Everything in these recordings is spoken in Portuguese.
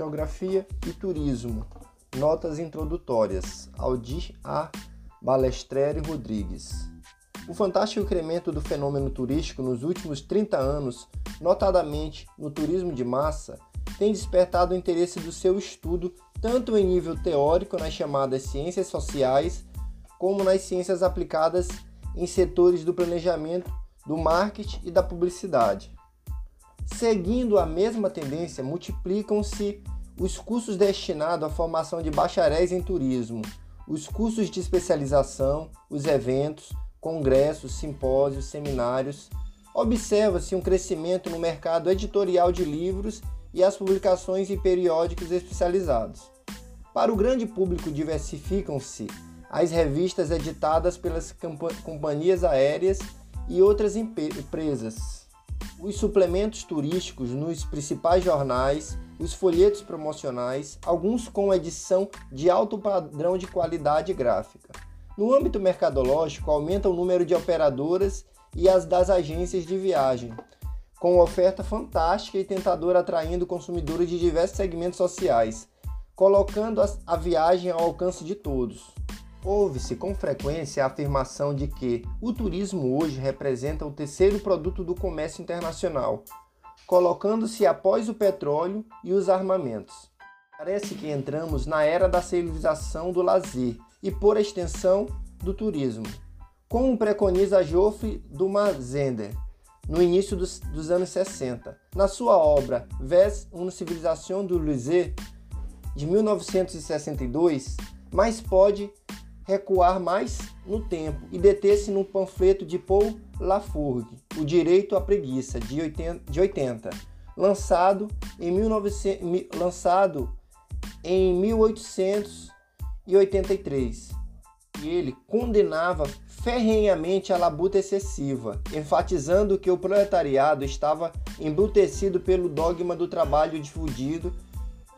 Geografia e Turismo. Notas introdutórias. Aldir A. Balestreri Rodrigues. O fantástico incremento do fenômeno turístico nos últimos 30 anos, notadamente no turismo de massa, tem despertado o interesse do seu estudo tanto em nível teórico nas chamadas ciências sociais, como nas ciências aplicadas em setores do planejamento, do marketing e da publicidade. Seguindo a mesma tendência, multiplicam-se os cursos destinados à formação de bacharéis em turismo, os cursos de especialização, os eventos, congressos, simpósios, seminários. Observa-se um crescimento no mercado editorial de livros e as publicações em periódicos especializados. Para o grande público, diversificam-se as revistas editadas pelas companhias aéreas e outras empresas os suplementos turísticos nos principais jornais, os folhetos promocionais, alguns com edição de alto padrão de qualidade gráfica. No âmbito mercadológico, aumenta o número de operadoras e as das agências de viagem, com oferta fantástica e tentadora atraindo consumidores de diversos segmentos sociais, colocando a viagem ao alcance de todos. Ouve-se com frequência a afirmação de que o turismo hoje representa o terceiro produto do comércio internacional, colocando-se após o petróleo e os armamentos. Parece que entramos na era da civilização do lazer e, por extensão, do turismo, como preconiza Geoffrey Dumazender no início dos, dos, anos 60. Na sua obra Vers une civilisation du loisir, de 1962, mas pode recuar mais no tempo e deter-se no panfleto de Paul Lafourgue, O Direito à Preguiça, de 80, de 80 lançado, em 1900, lançado em 1883. E ele condenava ferrenhamente a labuta excessiva, enfatizando que o proletariado estava embrutecido pelo dogma do trabalho difundido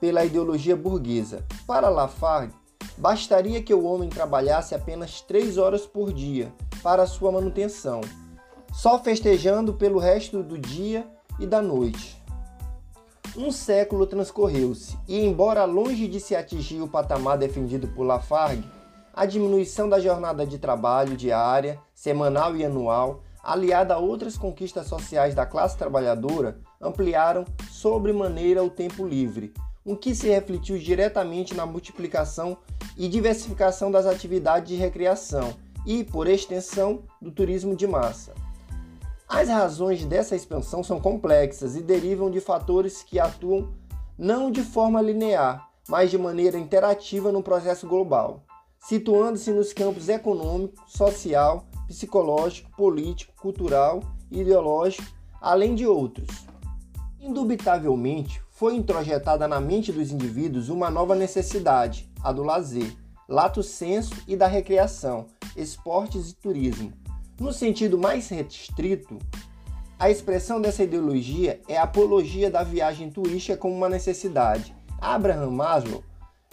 pela ideologia burguesa. Para Lafargue, Bastaria que o homem trabalhasse apenas três horas por dia para sua manutenção, só festejando pelo resto do dia e da noite. Um século transcorreu-se e, embora longe de se atingir o patamar defendido por Lafargue, a diminuição da jornada de trabalho diária, semanal e anual, aliada a outras conquistas sociais da classe trabalhadora, ampliaram sobremaneira o tempo livre, o que se refletiu diretamente na multiplicação e diversificação das atividades de recreação e, por extensão, do turismo de massa. As razões dessa expansão são complexas e derivam de fatores que atuam não de forma linear, mas de maneira interativa no processo global, situando-se nos campos econômico, social, psicológico, político, cultural, ideológico, além de outros. Indubitavelmente, foi introjetada na mente dos indivíduos uma nova necessidade, a do lazer, lato senso e da recreação, esportes e turismo. No sentido mais restrito, a expressão dessa ideologia é a apologia da viagem turística como uma necessidade. Abraham Maslow,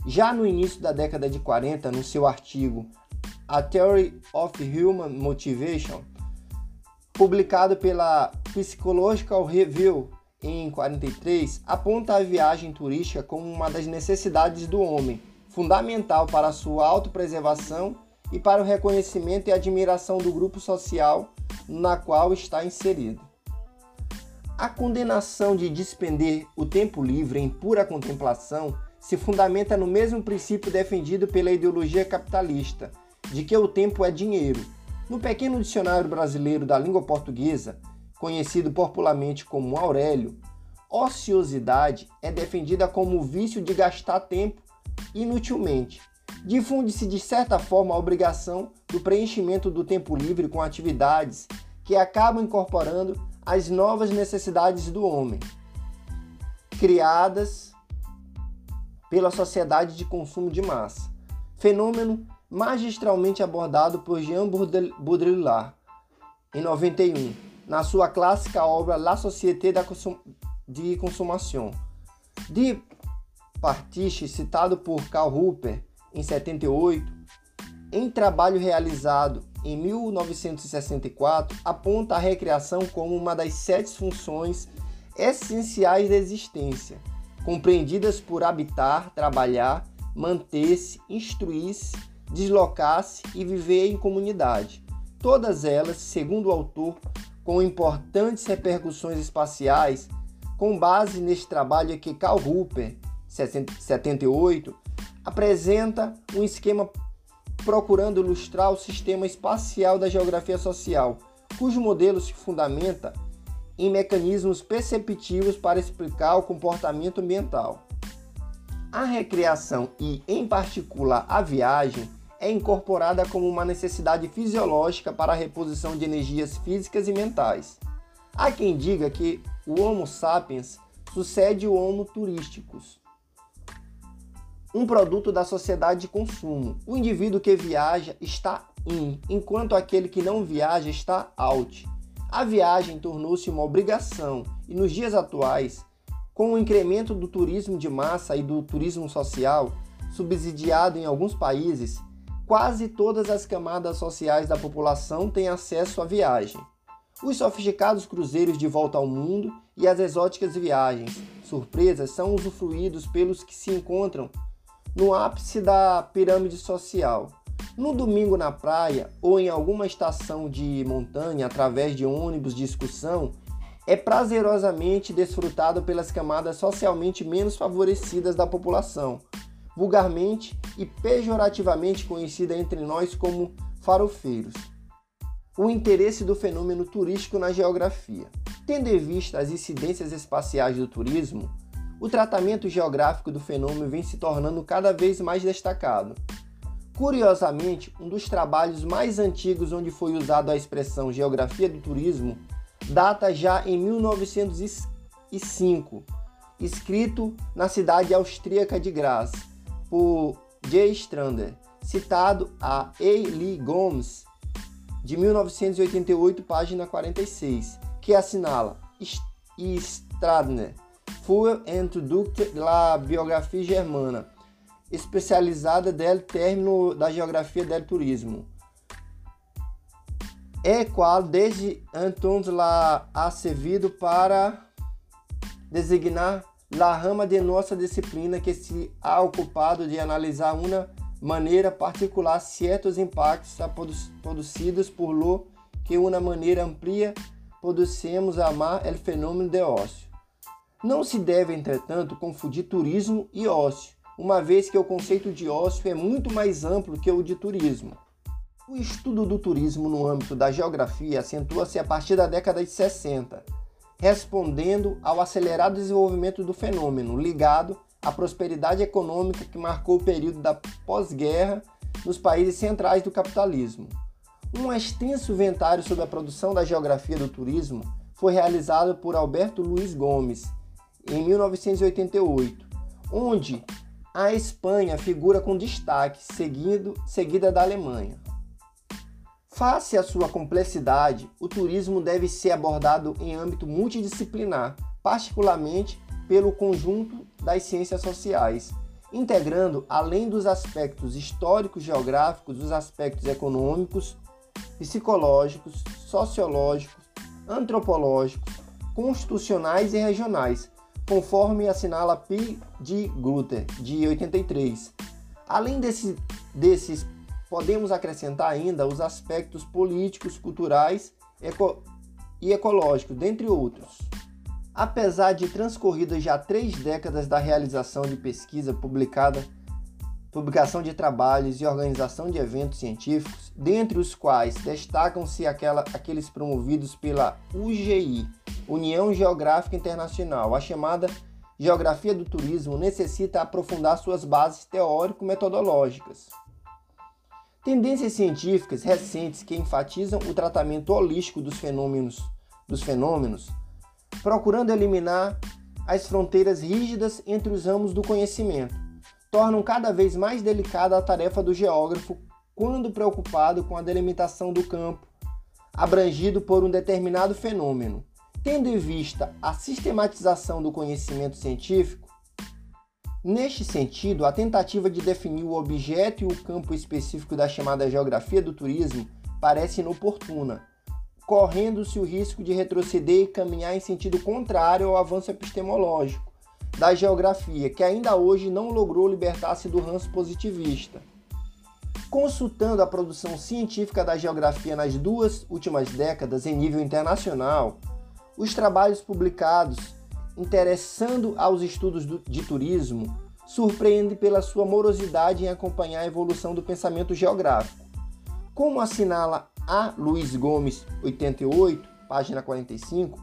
já no início da década de 40, no seu artigo A Theory of Human Motivation, publicado pela Psychological Review em 43, aponta a viagem turística como uma das necessidades do homem, fundamental para a sua autopreservação e para o reconhecimento e admiração do grupo social na qual está inserido. A condenação de despender o tempo livre em pura contemplação se fundamenta no mesmo princípio defendido pela ideologia capitalista, de que o tempo é dinheiro. No pequeno dicionário brasileiro da língua portuguesa, conhecido popularmente como Aurélio, ociosidade é defendida como o vício de gastar tempo inutilmente. Difunde-se de certa forma a obrigação do preenchimento do tempo livre com atividades que acabam incorporando as novas necessidades do homem, criadas pela sociedade de consumo de massa. Fenômeno magistralmente abordado por Jean Baudrillard em 91 na sua clássica obra La Société de Consommation. De Partiche, citado por Karl Hooper em 78, em trabalho realizado em 1964, aponta a recreação como uma das sete funções essenciais da existência, compreendidas por habitar, trabalhar, manter-se, instruir-se, deslocar-se e viver em comunidade. Todas elas, segundo o autor, com importantes repercussões espaciais, com base neste trabalho que Karl Hooper, 78, apresenta um esquema procurando ilustrar o sistema espacial da geografia social, cujo modelo se fundamenta em mecanismos perceptivos para explicar o comportamento ambiental. A recreação e, em particular, a viagem é incorporada como uma necessidade fisiológica para a reposição de energias físicas e mentais. Há quem diga que o Homo sapiens sucede o Homo turísticos, um produto da sociedade de consumo. O indivíduo que viaja está in, enquanto aquele que não viaja está out. A viagem tornou-se uma obrigação e nos dias atuais, com o incremento do turismo de massa e do turismo social, subsidiado em alguns países, quase todas as camadas sociais da população têm acesso à viagem. Os sofisticados cruzeiros de volta ao mundo e as exóticas viagens surpresas são usufruídos pelos que se encontram no ápice da pirâmide social. No domingo na praia ou em alguma estação de montanha através de ônibus de excursão, é prazerosamente desfrutado pelas camadas socialmente menos favorecidas da população, vulgarmente e pejorativamente conhecida entre nós como farofeiros. O interesse do fenômeno turístico na geografia. Tendo em vista as incidências espaciais do turismo, o tratamento geográfico do fenômeno vem se tornando cada vez mais destacado. Curiosamente, um dos trabalhos mais antigos onde foi usado a expressão geografia do turismo data já em 1905, escrito na cidade austríaca de Graz, por J. Strander, citado a E. Lee Gomes, de 1988, página 46, que assinala Stradner, Fuel Introductor la Biographie Germana, especializada del término da geografia del turismo, é qual desde então la ha servido para designar la rama de nossa disciplina que se ha ocupado de analisar uma maneira particular certos impactos produzidos por lo que uma maneira amplia producemos amar el fenômeno de ócio. Não se deve, entretanto, confundir turismo e ócio, uma vez que o conceito de ócio é muito mais amplo que o de turismo. O estudo do turismo no âmbito da geografia acentua-se a partir da década de 60 respondendo ao acelerado desenvolvimento do fenômeno ligado à prosperidade econômica que marcou o período da pós-guerra nos países centrais do capitalismo. Um extenso inventário sobre a produção da geografia do turismo foi realizado por Alberto Luiz Gomes em 1988, onde a Espanha figura com destaque, seguido, seguida da Alemanha. Face à sua complexidade, o turismo deve ser abordado em âmbito multidisciplinar, particularmente pelo conjunto das ciências sociais, integrando, além dos aspectos históricos geográficos, os aspectos econômicos, psicológicos, sociológicos, antropológicos, constitucionais e regionais, conforme assinala P. de Grutter, de 83. Além desse, desses podemos acrescentar ainda os aspectos políticos, culturais eco e ecológicos, dentre outros. Apesar de transcorridas já três décadas da realização de pesquisa publicada, publicação de trabalhos e organização de eventos científicos, dentre os quais destacam-se aqueles promovidos pela UGI, União Geográfica Internacional, a chamada Geografia do Turismo necessita aprofundar suas bases teórico-metodológicas. Tendências científicas recentes que enfatizam o tratamento holístico dos fenômenos, dos fenômenos, procurando eliminar as fronteiras rígidas entre os ramos do conhecimento, tornam cada vez mais delicada a tarefa do geógrafo quando preocupado com a delimitação do campo abrangido por um determinado fenômeno. Tendo em vista a sistematização do conhecimento científico, Neste sentido, a tentativa de definir o objeto e o campo específico da chamada geografia do turismo parece inoportuna, correndo-se o risco de retroceder e caminhar em sentido contrário ao avanço epistemológico, da geografia, que ainda hoje não logrou libertar-se do ranço positivista. Consultando a produção científica da geografia nas duas últimas décadas em nível internacional, os trabalhos publicados interessando aos estudos de turismo surpreendem pela sua morosidade em acompanhar a evolução do pensamento geográfico. Como assinala a Luiz Gomes, 88, página 45,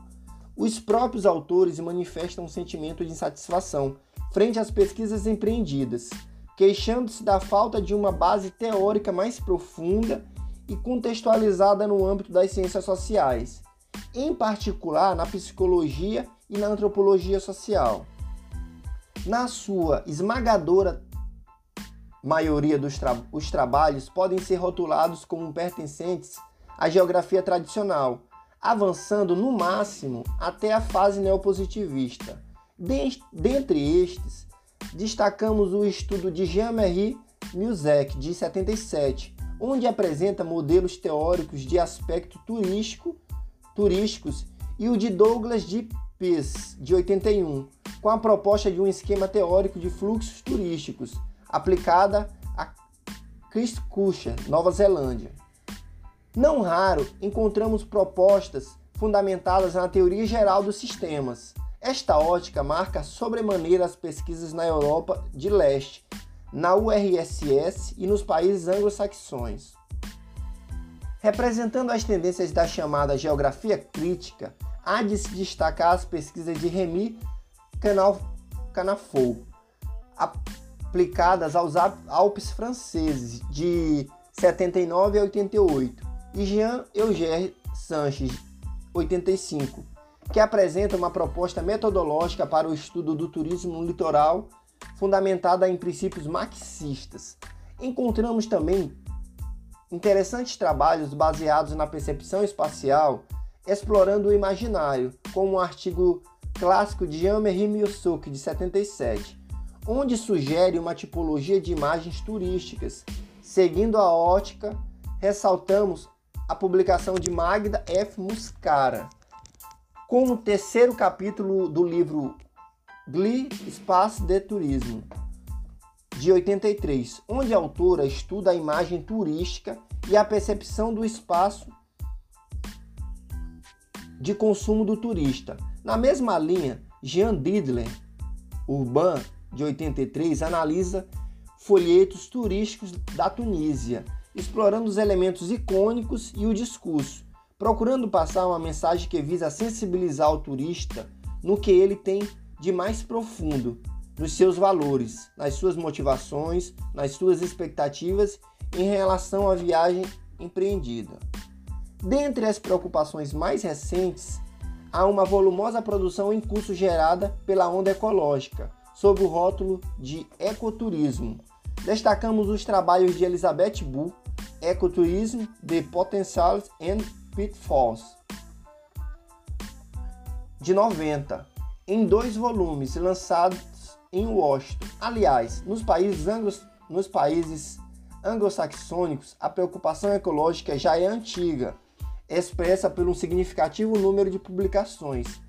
os próprios autores manifestam um sentimento de insatisfação frente às pesquisas empreendidas, queixando-se da falta de uma base teórica mais profunda e contextualizada no âmbito das ciências sociais, em particular na psicologia e na antropologia social. Na sua esmagadora maioria dos tra os trabalhos podem ser rotulados como pertencentes à geografia tradicional, avançando no máximo até a fase neopositivista. Dentre estes, destacamos o estudo de Jean-Marie Musek, de 77, onde apresenta modelos teóricos de aspecto turístico, turísticos, e o de Douglas de Pease, de 81, com a proposta de um esquema teórico de fluxos turísticos, aplicada a Christchurch, Nova Zelândia. Não raro, encontramos propostas fundamentadas na teoria geral dos sistemas. Esta ótica marca sobremaneira as pesquisas na Europa de Leste, na URSS e nos países anglo-saxões. Representando as tendências da chamada geografia crítica, há de se destacar as pesquisas de Remy Canafou, aplicadas aos Alpes franceses de 79 a 88, e Jean Eugène Sanches, 85, que apresenta uma proposta metodológica para o estudo do turismo litoral, fundamentada em princípios marxistas. Encontramos também interessantes trabalhos baseados na percepção espacial, explorando o imaginário, como um artigo clássico de Jean-Marie Miossuk, de 77, onde sugere uma tipologia de imagens turísticas. Seguindo a ótica, ressaltamos a publicação de Magda F. Muscara, com o terceiro capítulo do livro Gli Espace de Turismo, de 83, onde a autora estuda a imagem turística e a percepção do espaço de consumo do turista. Na mesma linha, Jean Didler, Urban, de 83, analisa folhetos turísticos da Tunísia explorando os elementos icônicos e o discurso, procurando passar uma mensagem que visa sensibilizar o turista no que ele tem de mais profundo, nos seus valores, nas suas motivações, nas suas expectativas em relação à viagem empreendida. Dentre as preocupações mais recentes, há uma volumosa produção em curso gerada pela Onda Ecológica, sob o rótulo de ecoturismo. Destacamos os trabalhos de Elizabeth Bull, Ecotourism, The Potentials and Pitfalls, de 90, em dois volumes lançados em Washington. Aliás, nos países, anglo nos países anglo-saxônicos, a preocupação ecológica já é antiga, expressa por um significativo número de publicações,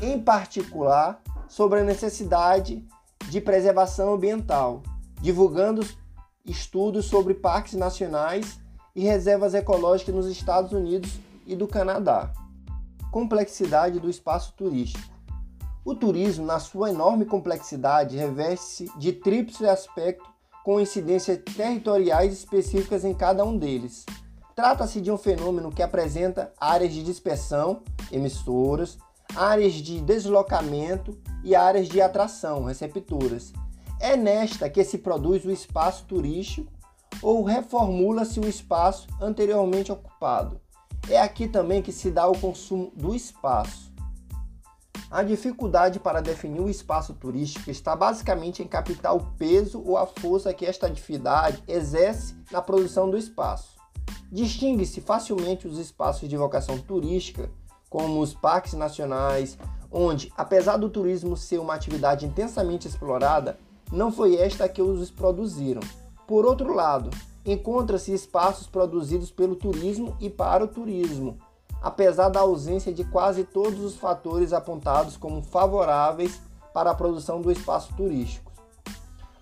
em particular sobre a necessidade de preservação ambiental, divulgando estudos sobre parques nacionais e reservas ecológicas nos Estados Unidos e do Canadá. Complexidade do espaço turístico. O turismo, na sua enorme complexidade, reveste-se de tríplice aspecto com incidências territoriais específicas em cada um deles. Trata-se de um fenômeno que apresenta áreas de dispersão, emissoras, áreas de deslocamento e áreas de atração, receptoras, é nesta que se produz o espaço turístico ou reformula-se o espaço anteriormente ocupado. É aqui também que se dá o consumo do espaço. A dificuldade para definir o espaço turístico está basicamente em captar o peso ou a força que esta atividade exerce na produção do espaço. Distingue-se facilmente os espaços de vocação turística, como os parques nacionais, onde, apesar do turismo ser uma atividade intensamente explorada, não foi esta que os produziram. Por outro lado, encontra-se espaços produzidos pelo turismo e para o turismo, apesar da ausência de quase todos os fatores apontados como favoráveis para a produção do espaço turístico.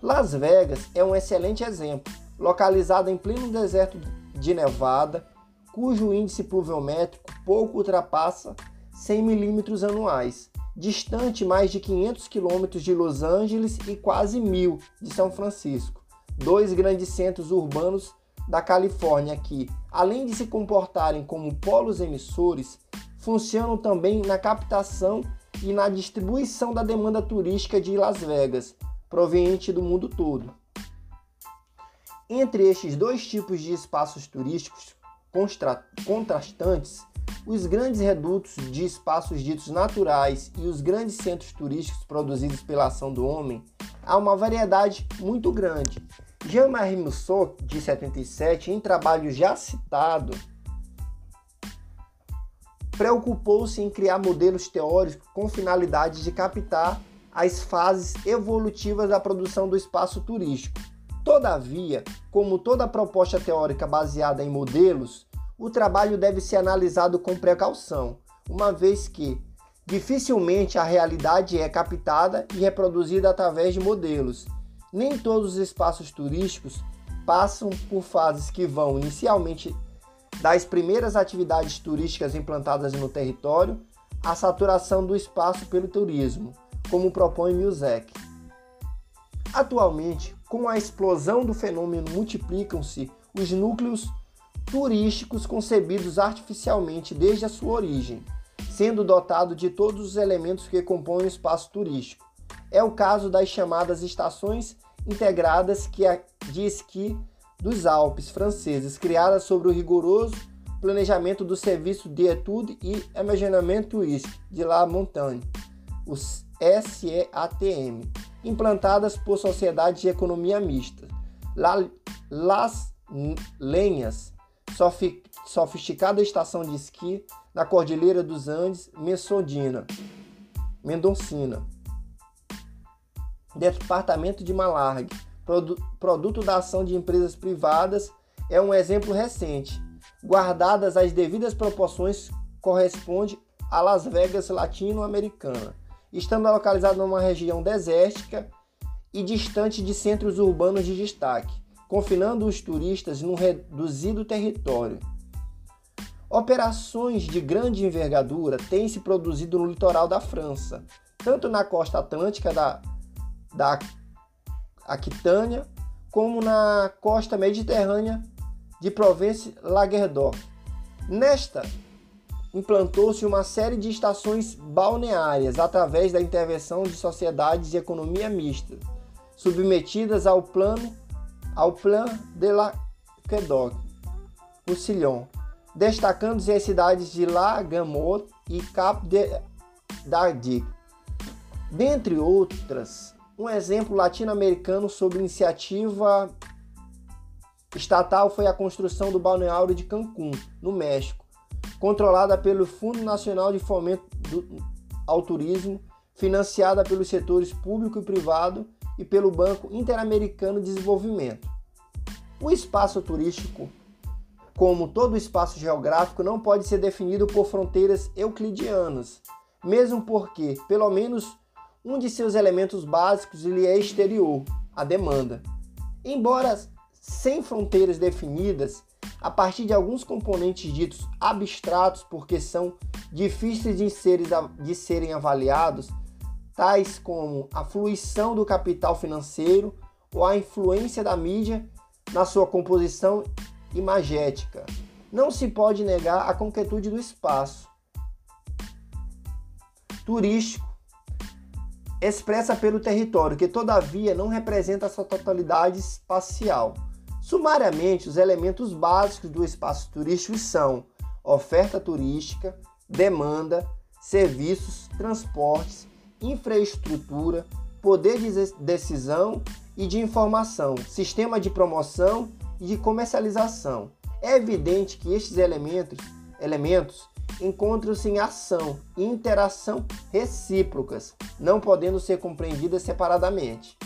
Las Vegas é um excelente exemplo, localizada em pleno deserto de Nevada, cujo índice pluviométrico pouco ultrapassa 100 milímetros anuais, distante mais de 500 quilômetros de Los Angeles e quase mil de São Francisco, dois grandes centros urbanos da Califórnia que, além de se comportarem como polos emissores, funcionam também na captação e na distribuição da demanda turística de Las Vegas, proveniente do mundo todo. Entre estes dois tipos de espaços turísticos contrastantes, os grandes redutos de espaços ditos naturais e os grandes centros turísticos produzidos pela ação do homem, há uma variedade muito grande. Jean-Marie Mousseau, de 77, em trabalho já citado, preocupou-se em criar modelos teóricos com finalidade de captar as fases evolutivas da produção do espaço turístico. Todavia, como toda proposta teórica baseada em modelos, o trabalho deve ser analisado com precaução, uma vez que dificilmente a realidade é captada e reproduzida através de modelos. Nem todos os espaços turísticos passam por fases que vão inicialmente das primeiras atividades turísticas implantadas no território à saturação do espaço pelo turismo, como propõe Milzek. Atualmente, com a explosão do fenômeno, multiplicam-se os núcleos turísticos concebidos artificialmente desde a sua origem, sendo dotado de todos os elementos que compõem o espaço turístico. É o caso das chamadas estações integradas de esqui dos Alpes franceses, criada sobre o rigoroso planejamento do Serviço de Etude e Aménagement Touristique de La Montagne, os SEATM, implantadas por sociedades de economia mista. La, Las Lenhas, sofisticada estação de esqui na Cordilheira dos Andes, Messodina, Mendocina. Departamento de Malargue, produto da ação de empresas privadas, é um exemplo recente. Guardadas as devidas proporções, corresponde a Las Vegas latino-americana, estando localizado numa região desértica e distante de centros urbanos de destaque, confinando os turistas num reduzido território. Operações de grande envergadura têm se produzido no litoral da França, tanto na costa atlântica da, da Aquitânia, como na costa mediterrânea de Provence-Languedoc. Nesta, implantou-se uma série de estações balneárias através da intervenção de sociedades de economia mista, submetidas ao plano ao Plan de Languedoc, Roussillon, destacando-se as cidades de La Gamotte e Cap de Dardic, dentre outras um exemplo latino-americano sobre iniciativa estatal foi a construção do balneário de Cancún, no México, controlada pelo Fundo Nacional de Fomento do, ao Turismo, financiada pelos setores público e privado e pelo Banco Interamericano de Desenvolvimento. O espaço turístico, como todo espaço geográfico, não pode ser definido por fronteiras euclidianas, mesmo porque, pelo menos um de seus elementos básicos lhe é exterior, a demanda. Embora sem fronteiras definidas, a partir de alguns componentes ditos abstratos porque são difíceis de serem, de serem avaliados, tais como a fluição do capital financeiro ou a influência da mídia na sua composição imagética. Não se pode negar a concretude do espaço turístico expressa pelo território, que todavia não representa a sua totalidade espacial. Sumariamente, os elementos básicos do espaço turístico são oferta turística, demanda, serviços, transportes, infraestrutura, poder de decisão e de informação, sistema de promoção e de comercialização. É evidente que estes elementos, elementos encontram-se em ação e interação recíprocas, não podendo ser compreendidas separadamente.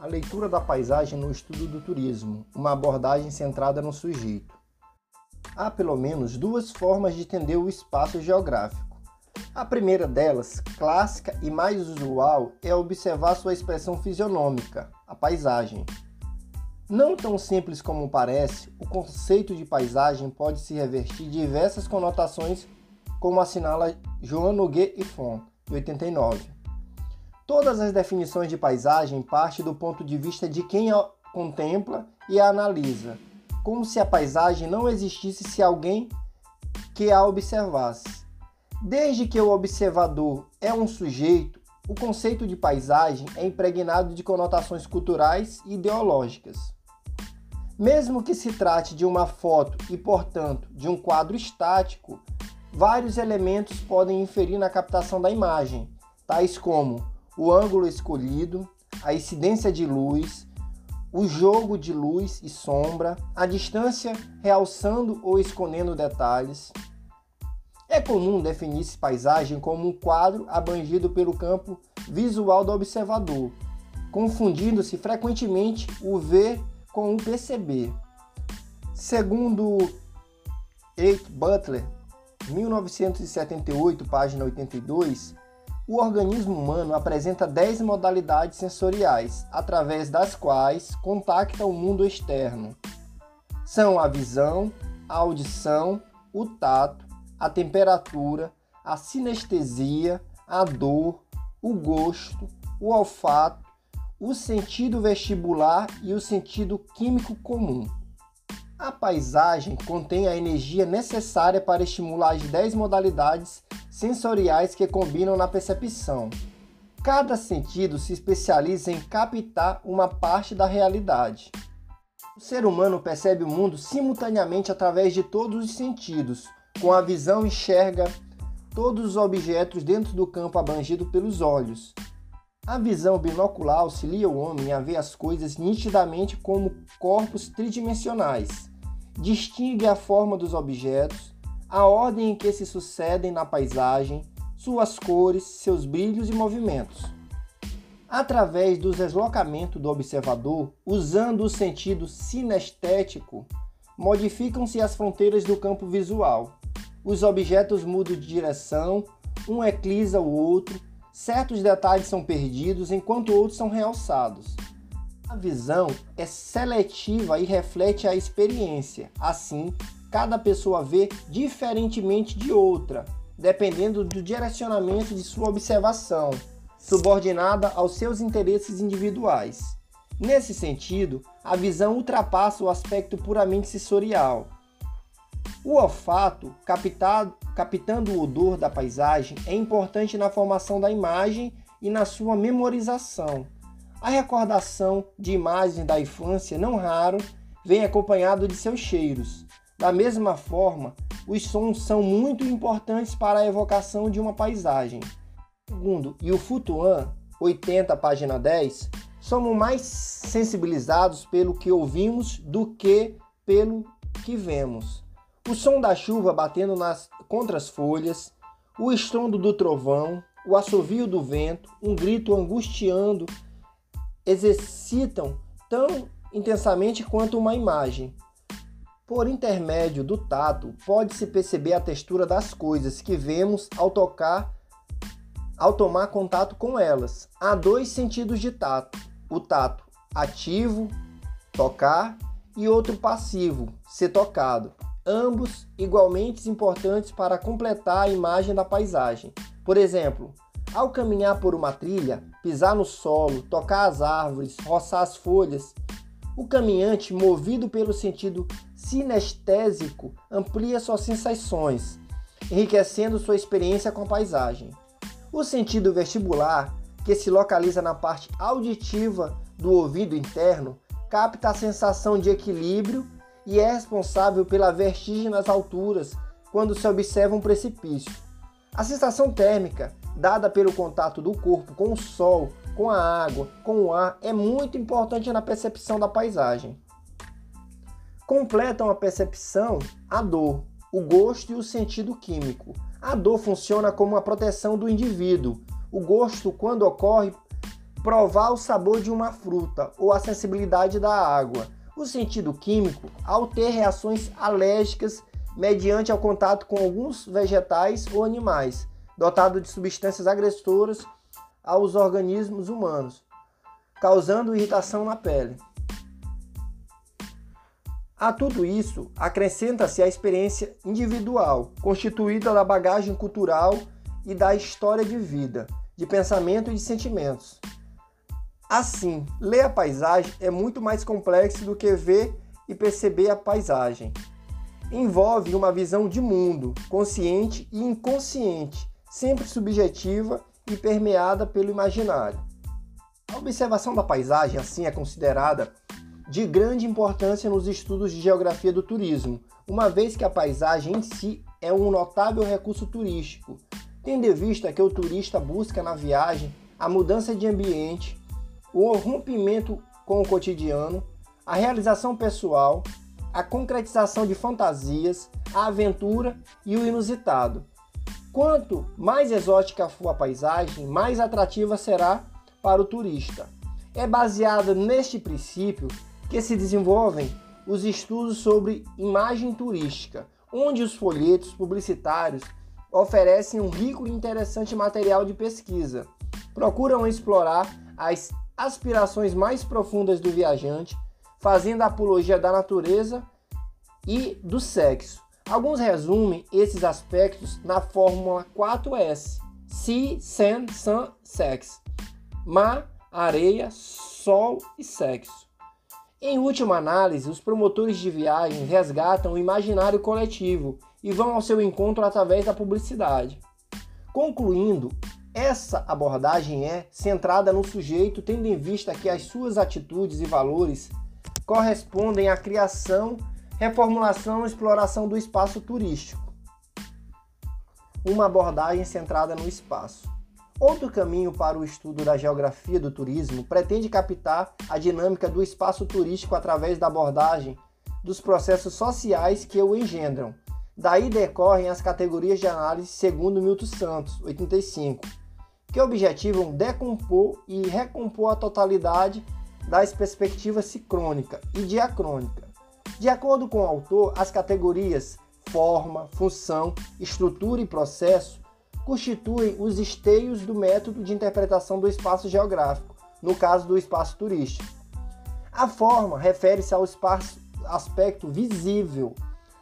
A leitura da paisagem no estudo do turismo, uma abordagem centrada no sujeito. Há pelo menos duas formas de entender o espaço geográfico. A primeira delas, clássica e mais usual, é observar sua expressão fisionômica, a paisagem. Não tão simples como parece, o conceito de paisagem pode se revertir diversas conotações, como assinala Joan Noguet e Font, de 89. Todas as definições de paisagem partem do ponto de vista de quem a contempla e a analisa, como se a paisagem não existisse se alguém que a observasse. Desde que o observador é um sujeito, o conceito de paisagem é impregnado de conotações culturais e ideológicas. Mesmo que se trate de uma foto e, portanto, de um quadro estático, vários elementos podem inferir na captação da imagem, tais como o ângulo escolhido, a incidência de luz, o jogo de luz e sombra, a distância realçando ou escondendo detalhes, é comum definir-se paisagem como um quadro abrangido pelo campo visual do observador, confundindo-se frequentemente o ver com o perceber. Segundo Eight Butler, 1978, página 82, o organismo humano apresenta 10 modalidades sensoriais, através das quais contacta o mundo externo. São a visão, a audição, o tato, a temperatura, a sinestesia, a dor, o gosto, o olfato, o sentido vestibular e o sentido químico comum. A paisagem contém a energia necessária para estimular as 10 modalidades sensoriais que combinam na percepção. Cada sentido se especializa em captar uma parte da realidade. O ser humano percebe o mundo simultaneamente através de todos os sentidos, com a visão enxerga todos os objetos dentro do campo abrangido pelos olhos. A visão binocular auxilia o homem a ver as coisas nitidamente como corpos tridimensionais. Distingue a forma dos objetos, a ordem em que se sucedem na paisagem, suas cores, seus brilhos e movimentos. Através do deslocamento do observador, usando o sentido sinestético, modificam-se as fronteiras do campo visual os objetos mudam de direção, um eclisa o outro, certos detalhes são perdidos enquanto outros são realçados. A visão é seletiva e reflete a experiência. Assim, cada pessoa vê diferentemente de outra, dependendo do direcionamento de sua observação, subordinada aos seus interesses individuais. Nesse sentido, a visão ultrapassa o aspecto puramente sensorial o olfato, captado, captando o odor da paisagem, é importante na formação da imagem e na sua memorização. A recordação de imagens da infância, não raro, vem acompanhado de seus cheiros. Da mesma forma, os sons são muito importantes para a evocação de uma paisagem. Segundo e o Futuan, 80, página 10, somos mais sensibilizados pelo que ouvimos do que pelo que vemos. O som da chuva batendo nas, contra as folhas, o estrondo do trovão, o assovio do vento, um grito angustiando exercitam tão intensamente quanto uma imagem. Por intermédio do tato, pode-se perceber a textura das coisas que vemos ao tocar, ao tomar contato com elas. Há dois sentidos de tato: o tato ativo, tocar, e outro passivo, ser tocado ambos igualmente importantes para completar a imagem da paisagem. Por exemplo, ao caminhar por uma trilha, pisar no solo, tocar as árvores, roçar as folhas, o caminhante, movido pelo sentido sinestésico, amplia suas sensações, enriquecendo sua experiência com a paisagem. O sentido vestibular, que se localiza na parte auditiva do ouvido interno, capta a sensação de equilíbrio e é responsável pela vertigem nas alturas quando se observa um precipício. A sensação térmica, dada pelo contato do corpo com o sol, com a água, com o ar, é muito importante na percepção da paisagem. Completam a percepção a dor, o gosto e o sentido químico. A dor funciona como uma proteção do indivíduo. O gosto, quando ocorre, provar o sabor de uma fruta ou a sensibilidade da água o sentido químico ao ter reações alérgicas mediante ao contato com alguns vegetais ou animais, dotado de substâncias agressoras aos organismos humanos, causando irritação na pele. A tudo isso, acrescenta-se a experiência individual, constituída da bagagem cultural e da história de vida, de pensamento e de sentimentos. Assim, ler a paisagem é muito mais complexo do que ver e perceber a paisagem. Envolve uma visão de mundo, consciente e inconsciente, sempre subjetiva e permeada pelo imaginário. A observação da paisagem, assim, é considerada de grande importância nos estudos de geografia do turismo, uma vez que a paisagem em si é um notável recurso turístico, tendo em vista que o turista busca na viagem a mudança de ambiente, o rompimento com o cotidiano, a realização pessoal, a concretização de fantasias, a aventura e o inusitado. Quanto mais exótica for a paisagem, mais atrativa será para o turista. É baseado neste princípio que se desenvolvem os estudos sobre imagem turística, onde os folhetos publicitários oferecem um rico e interessante material de pesquisa. Procuram explorar as aspirações mais profundas do viajante, fazendo apologia da natureza e do sexo. Alguns resumem esses aspectos na fórmula 4S: Sea, Sand, Sun, Sex. Mar, areia, sol e sexo. Em última análise, os promotores de viagens resgatam o imaginário coletivo e vão ao seu encontro através da publicidade. Concluindo, essa abordagem é centrada no sujeito, tendo em vista que as suas atitudes e valores correspondem à criação, reformulação e exploração do espaço turístico. Uma abordagem centrada no espaço. Outro caminho para o estudo da geografia do turismo pretende captar a dinâmica do espaço turístico através da abordagem dos processos sociais que o engendram. Daí decorrem as categorias de análise segundo Milton Santos, 85, que objetivam decompor e recompor a totalidade das perspectivas sincrônica e diacrônica. De acordo com o autor, as categorias forma, função, estrutura e processo constituem os esteios do método de interpretação do espaço geográfico, no caso do espaço turístico. A forma refere-se ao espaço, aspecto visível.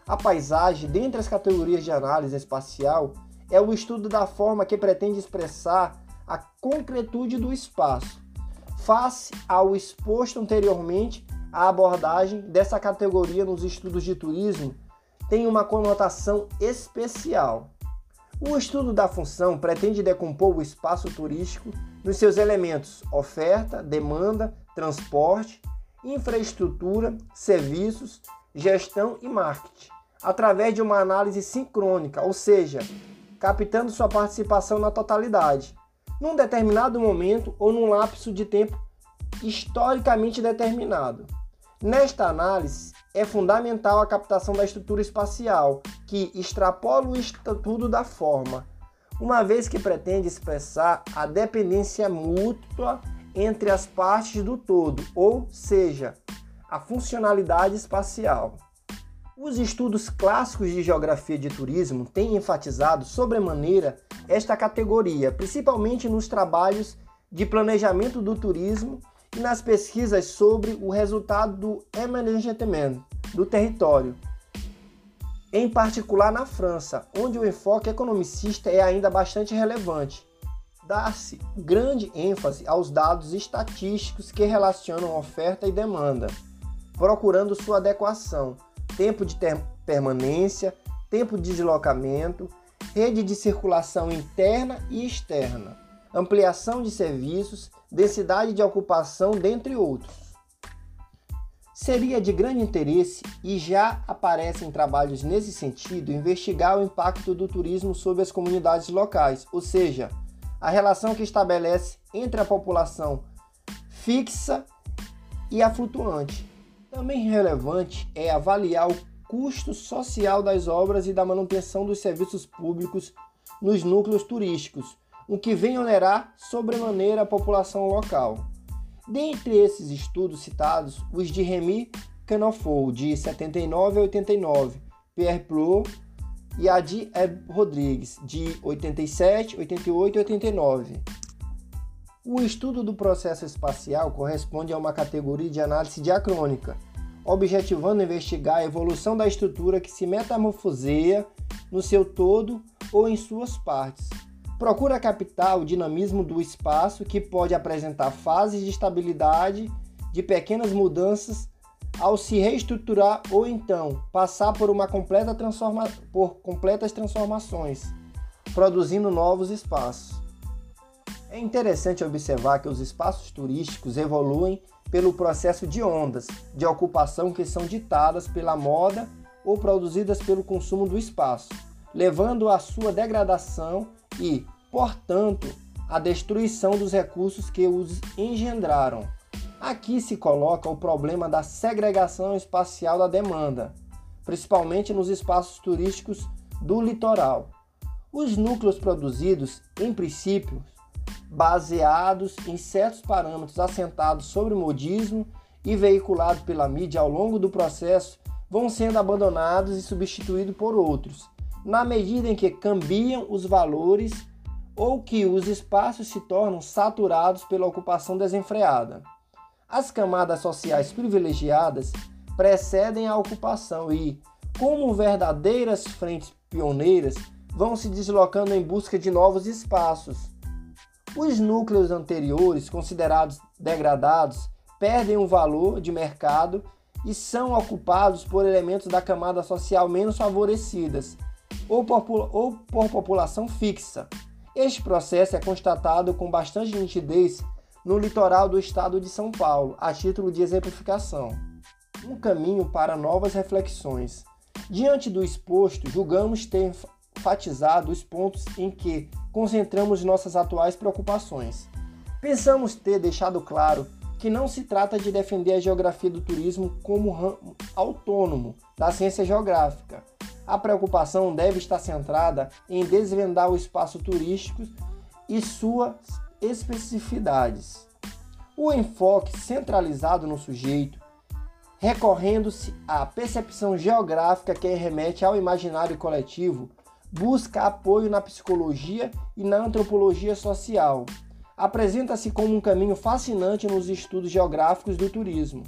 A paisagem, dentre as categorias de análise espacial, é o estudo da forma que pretende expressar a concretude do espaço. Face ao exposto anteriormente, a abordagem dessa categoria nos estudos de turismo tem uma conotação especial. O estudo da função pretende decompor o espaço turístico nos seus elementos oferta, demanda, transporte, infraestrutura, serviços, gestão e marketing, através de uma análise sincrônica, ou seja, captando sua participação na totalidade, num determinado momento ou num lapso de tempo historicamente determinado. Nesta análise, é fundamental a captação da estrutura espacial, que extrapola o estatuto da forma, uma vez que pretende expressar a dependência mútua entre as partes do todo, ou seja, a funcionalidade espacial. Os estudos clássicos de geografia de turismo têm enfatizado sobremaneira esta categoria, principalmente nos trabalhos de planejamento do turismo nas pesquisas sobre o resultado do aménagement do território, em particular na França, onde o enfoque economicista é ainda bastante relevante. Dá-se grande ênfase aos dados estatísticos que relacionam oferta e demanda, procurando sua adequação, tempo de permanência, tempo de deslocamento, rede de circulação interna e externa, ampliação de serviços densidade de ocupação, dentre outros. Seria de grande interesse, e já aparecem trabalhos nesse sentido, investigar o impacto do turismo sobre as comunidades locais, ou seja, a relação que estabelece entre a população fixa e a flutuante. Também relevante é avaliar o custo social das obras e da manutenção dos serviços públicos nos núcleos turísticos, o que vem onerar sobremaneira a população local. Dentre esses estudos citados, os de Remy Canofou, de 79 a 89, Pierre Plot, e Adi Eb Rodrigues, de 87, 88 e 89. O estudo do processo espacial corresponde a uma categoria de análise diacrônica, objetivando investigar a evolução da estrutura que se metamorfoseia no seu todo ou em suas partes. Procura captar o dinamismo do espaço que pode apresentar fases de estabilidade, de pequenas mudanças ao se reestruturar ou então passar por uma completa transforma por completas transformações, produzindo novos espaços. É interessante observar que os espaços turísticos evoluem pelo processo de ondas de ocupação que são ditadas pela moda ou produzidas pelo consumo do espaço, levando à sua degradação e, portanto, à destruição dos recursos que os engendraram. Aqui se coloca o problema da segregação espacial da demanda, principalmente nos espaços turísticos do litoral. Os núcleos produzidos, em princípio, baseados em certos parâmetros assentados sobre o modismo e veiculados pela mídia ao longo do processo, vão sendo abandonados e substituídos por outros, na medida em que cambiam os valores ou que os espaços se tornam saturados pela ocupação desenfreada. As camadas sociais privilegiadas precedem a ocupação e, como verdadeiras frentes pioneiras, vão se deslocando em busca de novos espaços. Os núcleos anteriores, considerados degradados, perdem o valor de mercado e são ocupados por elementos da camada social menos favorecidas ou por, ou por população fixa. Este processo é constatado com bastante nitidez no litoral do estado de São Paulo, a título de exemplificação. Um caminho para novas reflexões. Diante do exposto, julgamos ter enfatizado os pontos em que concentramos nossas atuais preocupações. Pensamos ter deixado claro que não se trata de defender a geografia do turismo como ramo autônomo da ciência geográfica. A preocupação deve estar centrada em desvendar o espaço turístico e suas especificidades. O enfoque centralizado no sujeito, recorrendo-se à percepção geográfica que remete ao imaginário coletivo, busca apoio na psicologia e na antropologia social. Apresenta-se como um caminho fascinante nos estudos geográficos do turismo.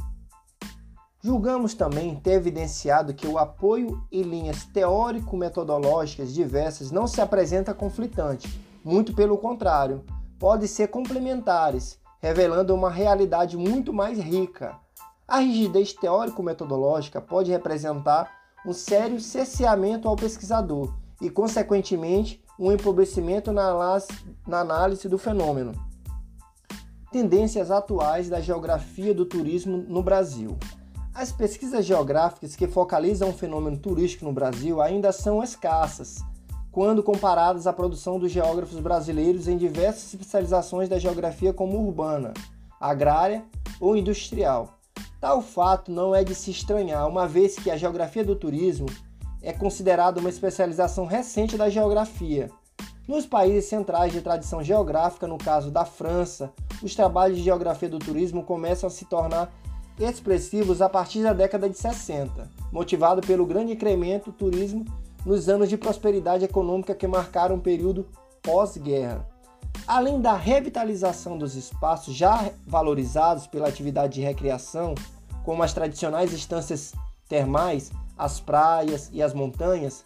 Julgamos também ter evidenciado que o apoio em linhas teórico-metodológicas diversas não se apresenta conflitante, muito pelo contrário, podem ser complementares, revelando uma realidade muito mais rica. A rigidez teórico-metodológica pode representar um sério cerceamento ao pesquisador e, consequentemente, um empobrecimento na análise do fenômeno. Tendências atuais da geografia do turismo no Brasil. As pesquisas geográficas que focalizam o fenômeno turístico no Brasil ainda são escassas quando comparadas à produção dos geógrafos brasileiros em diversas especializações da geografia como urbana, agrária ou industrial. Tal fato não é de se estranhar, uma vez que a geografia do turismo é considerada uma especialização recente da geografia. Nos países centrais de tradição geográfica, no caso da França, os trabalhos de geografia do turismo começam a se tornar expressivos a partir da década de 60, motivado pelo grande incremento do turismo nos anos de prosperidade econômica que marcaram o período pós-guerra. Além da revitalização dos espaços já valorizados pela atividade de recreação, como as tradicionais estâncias termais, as praias e as montanhas,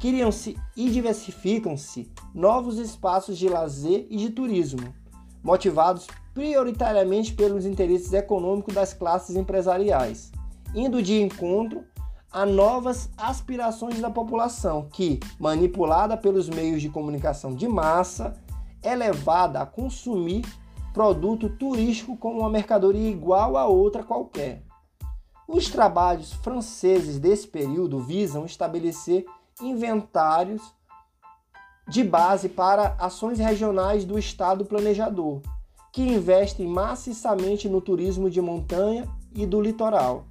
criam-se e diversificam-se novos espaços de lazer e de turismo, motivados prioritariamente pelos interesses econômicos das classes empresariais, indo de encontro a novas aspirações da população, que, manipulada pelos meios de comunicação de massa, é levada a consumir produto turístico como uma mercadoria igual a outra qualquer. Os trabalhos franceses desse período visam estabelecer inventários de base para ações regionais do Estado planejador, que investem maciçamente no turismo de montanha e do litoral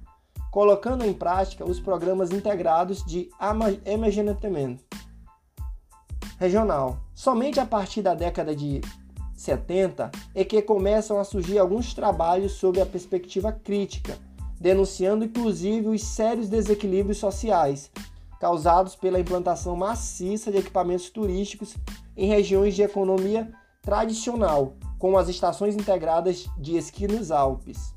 colocando em prática os programas integrados de emergenciamento regional. Somente a partir da década de 70 é que começam a surgir alguns trabalhos sob a perspectiva crítica, denunciando inclusive os sérios desequilíbrios sociais causados pela implantação maciça de equipamentos turísticos em regiões de economia tradicional, como as estações integradas de esqui nos Alpes.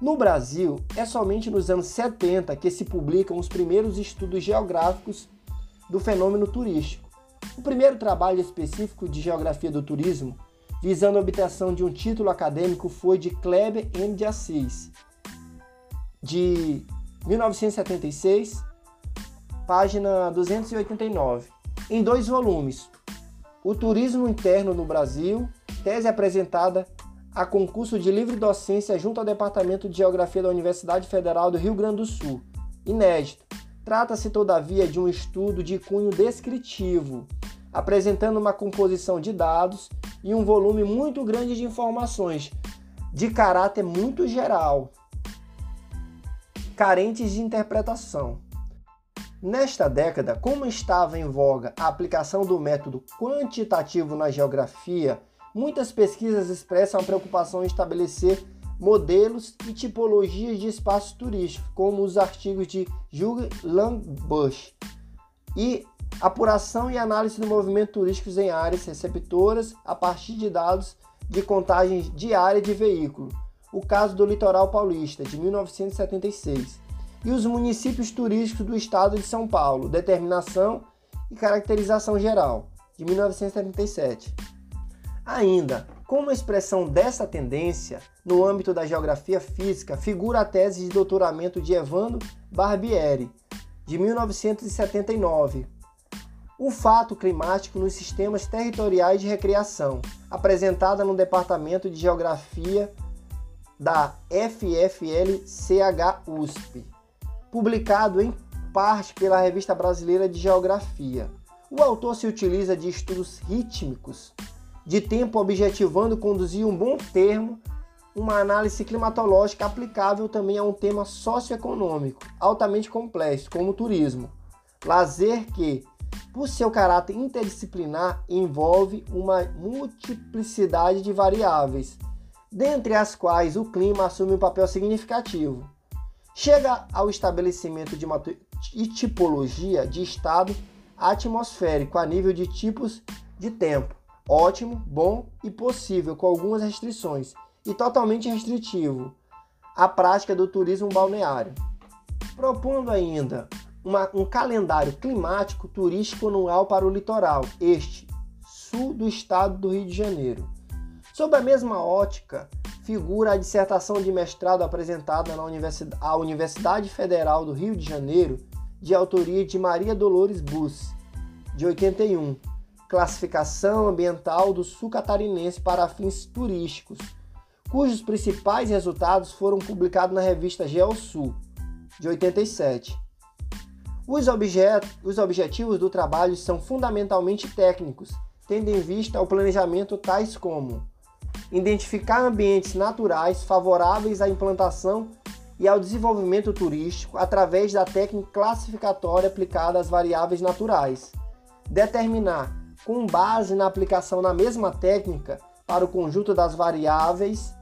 No Brasil, é somente nos anos 70 que se publicam os primeiros estudos geográficos do fenômeno turístico. O primeiro trabalho específico de geografia do turismo, visando a obtenção de um título acadêmico, foi de Kleber M. de Assis, de 1976, página 289, em dois volumes. O Turismo Interno no Brasil, tese apresentada a concurso de livre docência junto ao Departamento de Geografia da Universidade Federal do Rio Grande do Sul. Inédito. Trata-se, todavia, de um estudo de cunho descritivo, apresentando uma composição de dados e um volume muito grande de informações, de caráter muito geral, carentes de interpretação. Nesta década, como estava em voga a aplicação do método quantitativo na geografia Muitas pesquisas expressam a preocupação em estabelecer modelos e tipologias de espaços turísticos, como os artigos de Jules Langbush, e apuração e análise do movimento turístico em áreas receptoras a partir de dados de contagem diária de veículo, o caso do Litoral Paulista, de 1976, e os municípios turísticos do estado de São Paulo, determinação e caracterização geral, de 1977. Ainda, como expressão dessa tendência, no âmbito da geografia física, figura a tese de doutoramento de Evandro Barbieri, de 1979. O fato climático nos sistemas territoriais de recreação, apresentada no Departamento de Geografia da FFL-CH USP, publicado em parte pela Revista Brasileira de Geografia. O autor se utiliza de estudos rítmicos de tempo objetivando conduzir um bom termo, uma análise climatológica aplicável também a um tema socioeconômico altamente complexo, como o turismo. Lazer que, por seu caráter interdisciplinar, envolve uma multiplicidade de variáveis, dentre as quais o clima assume um papel significativo. Chega ao estabelecimento de uma tipologia de estado atmosférico a nível de tipos de tempo ótimo, bom e possível, com algumas restrições, e totalmente restritivo, a prática do turismo balneário. Propondo ainda uma, um calendário climático turístico anual para o litoral, este, sul do estado do Rio de Janeiro. Sob a mesma ótica, figura a dissertação de mestrado apresentada na Universidade, à Universidade Federal do Rio de Janeiro, de autoria de Maria Dolores Bus, de 81, classificação ambiental do sul catarinense para fins turísticos, cujos principais resultados foram publicados na revista GeoSul, de 87. Os, os objetivos do trabalho são fundamentalmente técnicos, tendo em vista o planejamento tais como identificar ambientes naturais favoráveis à implantação e ao desenvolvimento turístico através da técnica classificatória aplicada às variáveis naturais, determinar com base na aplicação da mesma técnica para o conjunto das variáveis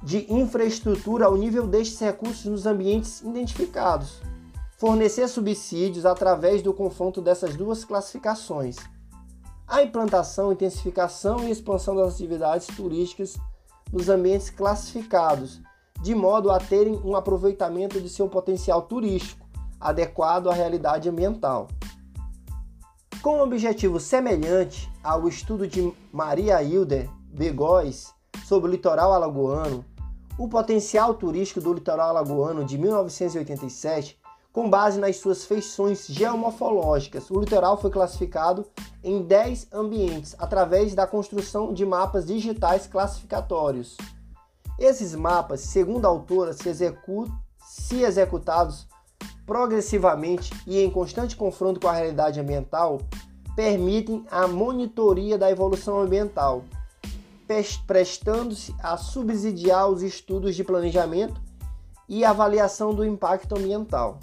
de infraestrutura ao nível destes recursos nos ambientes identificados. Fornecer subsídios através do confronto dessas duas classificações. A implantação, intensificação e expansão das atividades turísticas nos ambientes classificados, de modo a terem um aproveitamento de seu potencial turístico adequado à realidade ambiental. Com um objetivo semelhante ao estudo de Maria Hilder Begóis sobre o litoral alagoano, o potencial turístico do litoral alagoano de 1987, com base nas suas feições geomorfológicas, o litoral foi classificado em 10 ambientes através da construção de mapas digitais classificatórios. Esses mapas, segundo a autora, se, execut se executados progressivamente e em constante confronto com a realidade ambiental, permitem a monitoria da evolução ambiental, prestando-se a subsidiar os estudos de planejamento e avaliação do impacto ambiental.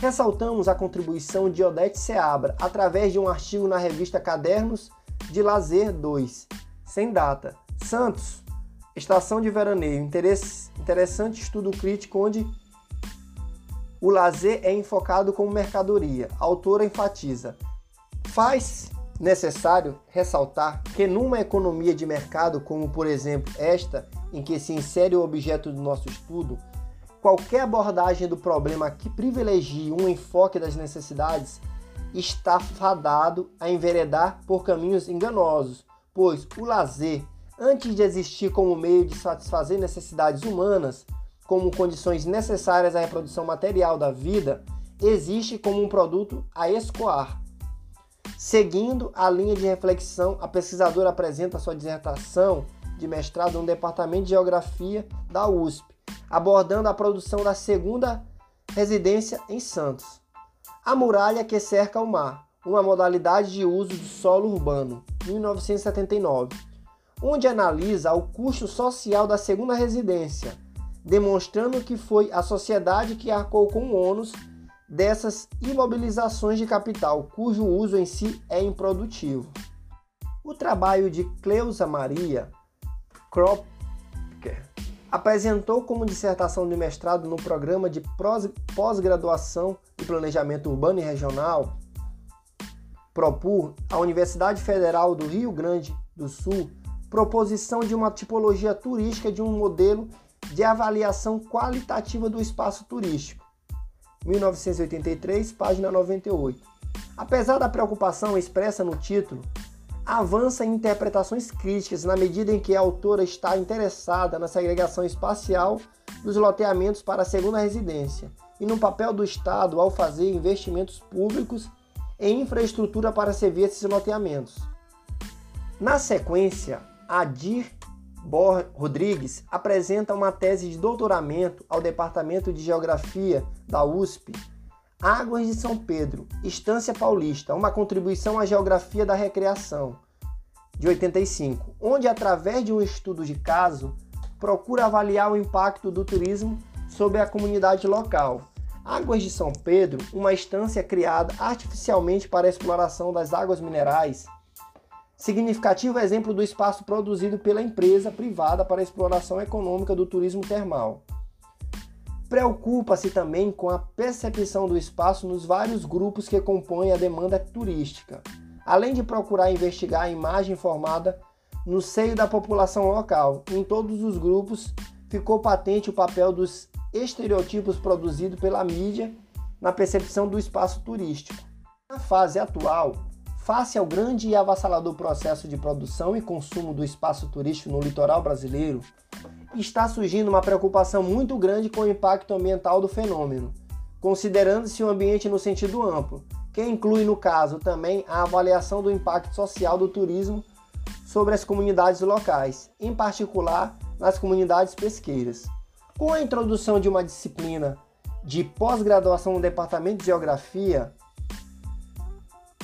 Ressaltamos a contribuição de Odete Seabra através de um artigo na revista Cadernos de Lazer 2, sem data. Santos, Estação de Veraneio, interessante estudo crítico onde o lazer é enfocado como mercadoria. A autora enfatiza: faz necessário ressaltar que numa economia de mercado, como por exemplo esta, em que se insere o objeto do nosso estudo, qualquer abordagem do problema que privilegie um enfoque das necessidades está fadado a enveredar por caminhos enganosos, pois o lazer, antes de existir como meio de satisfazer necessidades humanas, como condições necessárias à reprodução material da vida, existe como um produto a escoar. Seguindo a linha de reflexão, a pesquisadora apresenta sua dissertação de mestrado no Departamento de Geografia da USP, abordando a produção da segunda residência em Santos. A muralha que cerca o mar, uma modalidade de uso do solo urbano, 1979, onde analisa o custo social da segunda residência, demonstrando que foi a sociedade que arcou com o ônus dessas imobilizações de capital, cujo uso em si é improdutivo. O trabalho de Cleusa Maria Kropker apresentou como dissertação de mestrado no programa de pós-graduação em Planejamento Urbano e Regional, PROPUR, a Universidade Federal do Rio Grande do Sul, proposição de uma tipologia turística de um modelo de avaliação qualitativa do espaço turístico. 1983, página 98. Apesar da preocupação expressa no título, avança em interpretações críticas na medida em que a autora está interessada na segregação espacial dos loteamentos para a segunda residência e no papel do Estado ao fazer investimentos públicos em infraestrutura para servir esses loteamentos. Na sequência, Adir Bor Rodrigues apresenta uma tese de doutoramento ao Departamento de Geografia da USP, Águas de São Pedro, Estância Paulista, uma contribuição à geografia da recreação, de 85, onde, através de um estudo de caso, procura avaliar o impacto do turismo sobre a comunidade local. Águas de São Pedro, uma estância criada artificialmente para a exploração das águas minerais, Significativo exemplo do espaço produzido pela empresa privada para exploração econômica do turismo termal. Preocupa-se também com a percepção do espaço nos vários grupos que compõem a demanda turística, além de procurar investigar a imagem formada no seio da população local. Em todos os grupos ficou patente o papel dos estereotipos produzidos pela mídia na percepção do espaço turístico. Na fase atual, Face ao grande e avassalador processo de produção e consumo do espaço turístico no litoral brasileiro, está surgindo uma preocupação muito grande com o impacto ambiental do fenômeno, considerando-se o um ambiente no sentido amplo, que inclui, no caso, também a avaliação do impacto social do turismo sobre as comunidades locais, em particular nas comunidades pesqueiras. Com a introdução de uma disciplina de pós-graduação no Departamento de Geografia,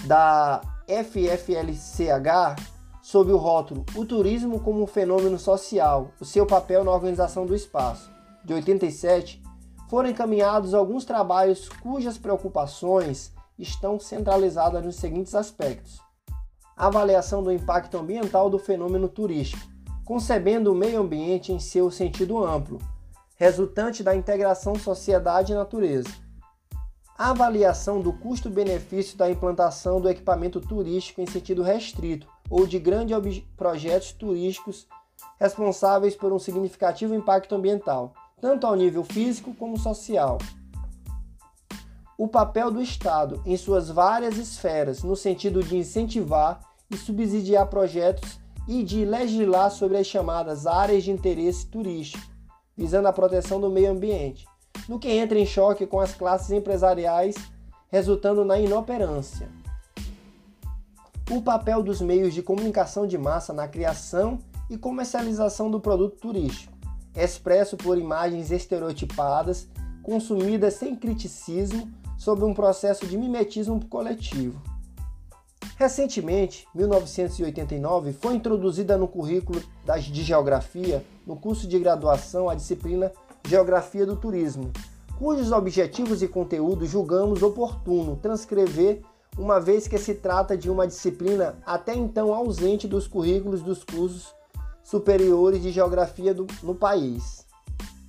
da FFLCH sob o rótulo O Turismo como um Fenômeno Social, o seu papel na organização do espaço, de 87, foram encaminhados alguns trabalhos cujas preocupações estão centralizadas nos seguintes aspectos: avaliação do impacto ambiental do fenômeno turístico, concebendo o meio ambiente em seu sentido amplo, resultante da integração sociedade e natureza avaliação do custo-benefício da implantação do equipamento turístico em sentido restrito ou de grandes projetos turísticos responsáveis por um significativo impacto ambiental, tanto ao nível físico como social. O papel do Estado em suas várias esferas, no sentido de incentivar e subsidiar projetos e de legislar sobre as chamadas áreas de interesse turístico, visando a proteção do meio ambiente no que entra em choque com as classes empresariais, resultando na inoperância. O papel dos meios de comunicação de massa na criação e comercialização do produto turístico, expresso por imagens estereotipadas, consumidas sem criticismo, sob um processo de mimetismo coletivo. Recentemente, 1989, foi introduzida no currículo de Geografia, no curso de graduação, a disciplina Geografia do Turismo, cujos objetivos e conteúdo julgamos oportuno transcrever, uma vez que se trata de uma disciplina até então ausente dos currículos dos cursos superiores de geografia do, no país.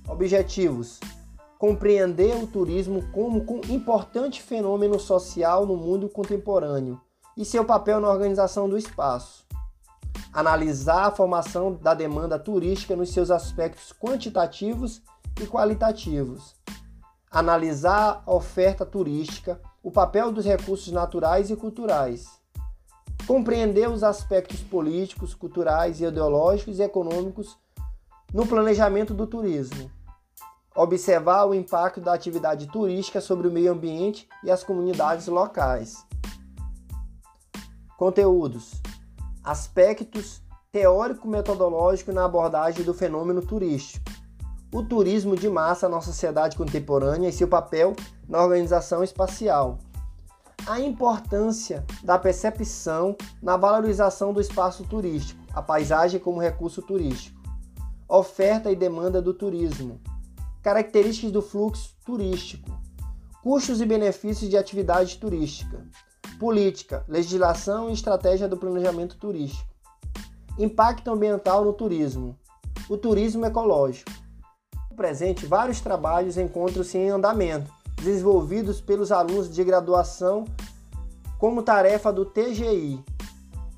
Objetivos: compreender o turismo como um importante fenômeno social no mundo contemporâneo e seu papel na organização do espaço. Analisar a formação da demanda turística nos seus aspectos quantitativos e qualitativos. Analisar a oferta turística, o papel dos recursos naturais e culturais. Compreender os aspectos políticos, culturais, ideológicos e econômicos no planejamento do turismo observar o impacto da atividade turística sobre o meio ambiente e as comunidades locais. Conteúdos: aspectos teórico-metodológico na abordagem do fenômeno turístico. O turismo de massa na sociedade contemporânea e seu papel na organização espacial. A importância da percepção na valorização do espaço turístico, a paisagem como recurso turístico. Oferta e demanda do turismo Características do fluxo turístico. Custos e benefícios de atividade turística. Política, legislação e estratégia do planejamento turístico. Impacto ambiental no turismo. O turismo ecológico. No presente, vários trabalhos encontram-se em andamento, desenvolvidos pelos alunos de graduação como tarefa do TGI,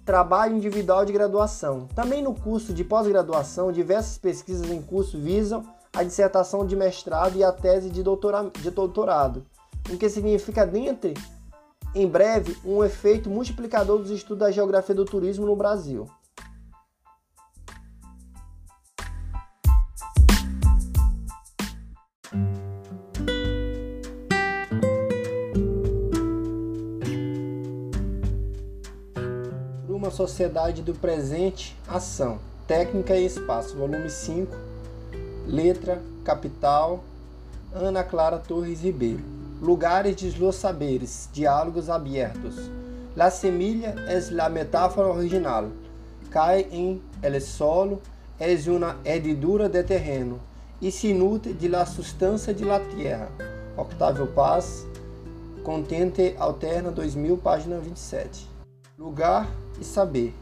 Trabalho Individual de Graduação. Também no curso de pós-graduação, diversas pesquisas em curso visam a dissertação de mestrado e a tese de, doutora, de doutorado, o que significa, dentre, em breve, um efeito multiplicador dos estudos da geografia do turismo no Brasil. Uma sociedade do presente, ação, técnica e espaço, volume 5, Letra, capital, Ana Clara Torres Ribeiro. Lugares de los saberes, diálogos abertos. La semilla es la metáfora original. Cai em el solo, es una hedidura de terreno e se nutre de la substância de la tierra. Octávio Paz, Contente Alterna 2000, página 27. Lugar e saber.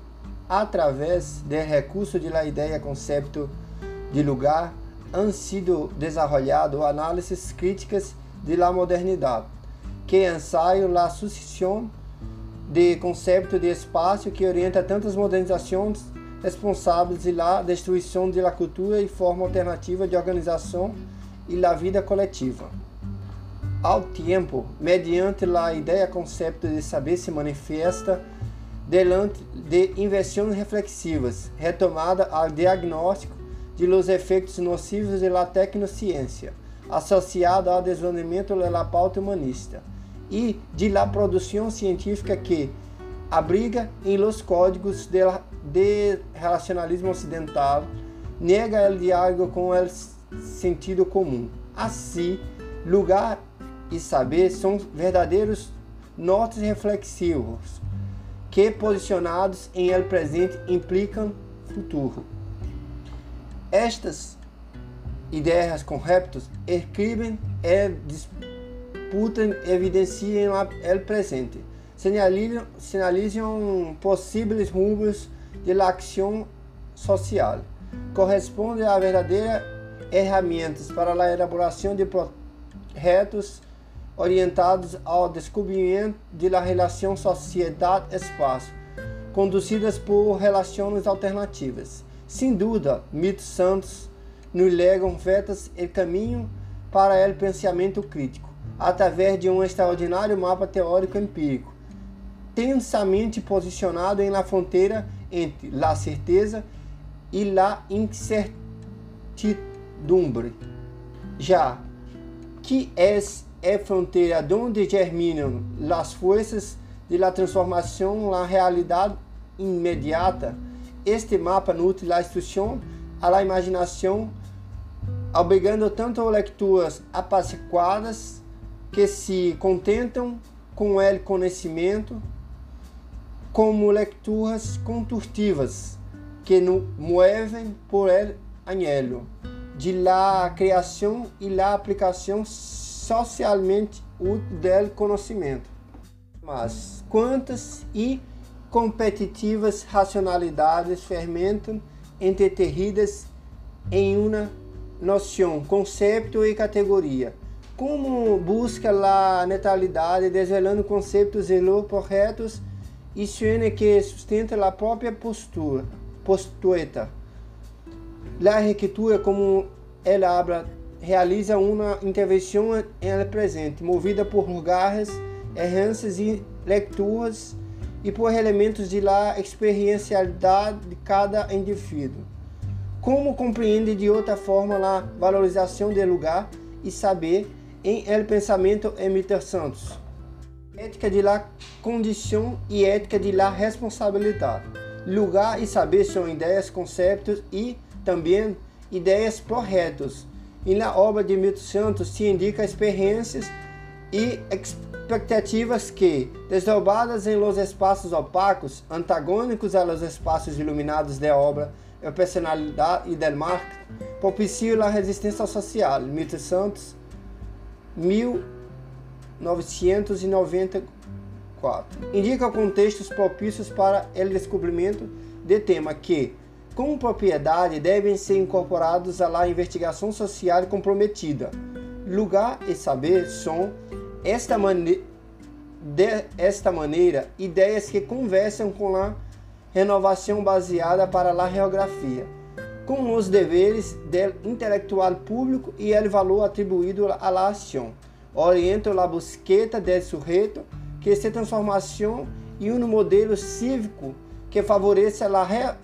Através do recurso de la ideia concepto de lugar, han sido desarrollado análises críticas de la modernidade, que ensaiam la sucessão de conceito de espaço que orienta tantas modernizações responsáveis de la destruição de la cultura e forma alternativa de organização e la vida coletiva. Ao tempo, mediante la ideia conceito de saber se manifesta delante de inversões reflexivas, retomada ao diagnóstico de los efeitos nocivos de la tecnociência, associado ao desenvolvimento da pauta humanista, e de la produção científica que abriga em los códigos de, de relacionalismo ocidental, nega o diálogo com o sentido comum. Assim, lugar e saber são verdadeiros nortes reflexivos que, posicionados em el presente, implicam futuro. Estas ideias conceptos escriben e disputam evidenciam o presente, sinalizam, possíveis rumos de la ação social, correspondem a verdadeiras ferramentas para a elaboração de projetos orientados ao descobrimento de la relação sociedade-espaço, conduzidas por relações alternativas sem dúvida, mitos santos nos legam vetas e caminho para o pensamento crítico, através de um extraordinário mapa teórico empírico, tensamente posicionado em la fronteira entre la certeza e la incertidumbre. Já que é a fronteira onde germinam as forças de la transformação na realidade imediata, este mapa nutre la instrução à la imaginação, obrigando tanto leituras apaciguadas que se contentam com o conhecimento, como leituras conturtivas que nos movem por el anhelo. De la criação e la aplicação socialmente útil del conhecimento. Mas quantas e competitivas racionalidades fermentam entreterridas em uma noção, conceito e categoria. Como busca a neutralidade, desvelando conceitos e corretos e que sustenta a própria postura, postueta. La arquitetura, como ela habla, realiza uma intervenção em presente, movida por lugares, erranças e leituras e por elementos de la experiencialidade de cada indivíduo. Como compreende de outra forma a valorização de lugar e saber em El Pensamento Emiter Santos? Ética de la condição e ética de la responsabilidade. Lugar e saber são ideias, conceitos e também ideias corretas. E na obra de Milton Santos se indica experiências e expectativas que, desdobradas em los espaços opacos, antagônicos aos espaços iluminados da obra, a personalidade e del marketing, propiciam a resistência social. Milton Santos, 1994. Indica contextos propícios para o descobrimento de tema que, com propriedade, devem ser incorporados à investigação social comprometida. Lugar e saber são esta, mane de esta maneira, ideias que conversam com a renovação baseada para a geografia, com os deveres do intelectual público e o valor atribuído à ação. Orientam a busqueta del sujeito que se transformação em um modelo cívico que favoreça a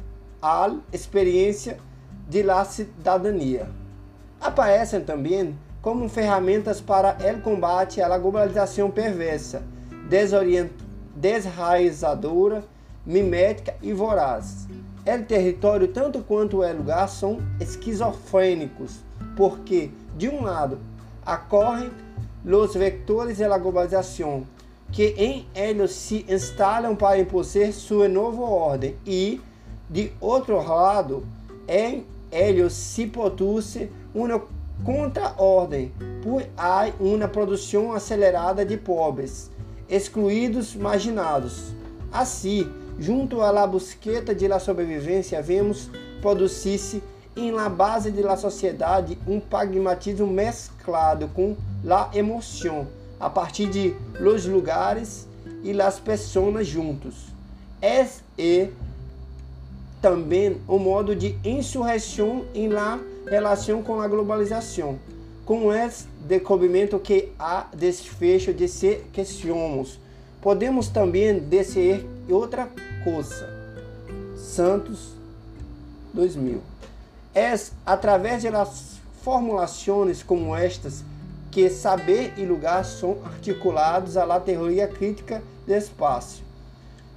real experiência de la cidadania. Aparecem também como ferramentas para o combate à globalização perversa, desraizadora, mimética e voraz. O território, tanto quanto o lugar, são esquizofrênicos, porque, de um lado, ocorrem os vectores da globalização, que em eles se instalam para impor sua nova ordem, e, de outro lado, em eles se produz uma contra-ordem, por há uma produção acelerada de pobres, excluídos, marginados. Assim, junto à busqueta de la sobrevivência, vemos produzir-se em la base de la sociedade um pragmatismo mesclado com la emoção, a partir de los lugares e las pessoas juntos. É e também o modo de insurreição em la relação com a globalização, com esse descobrimento que há desfecho de se que somos. Podemos também dizer outra coisa. Santos 2000. É através de formulações como estas que saber e lugar são articulados à teoria crítica do espaço,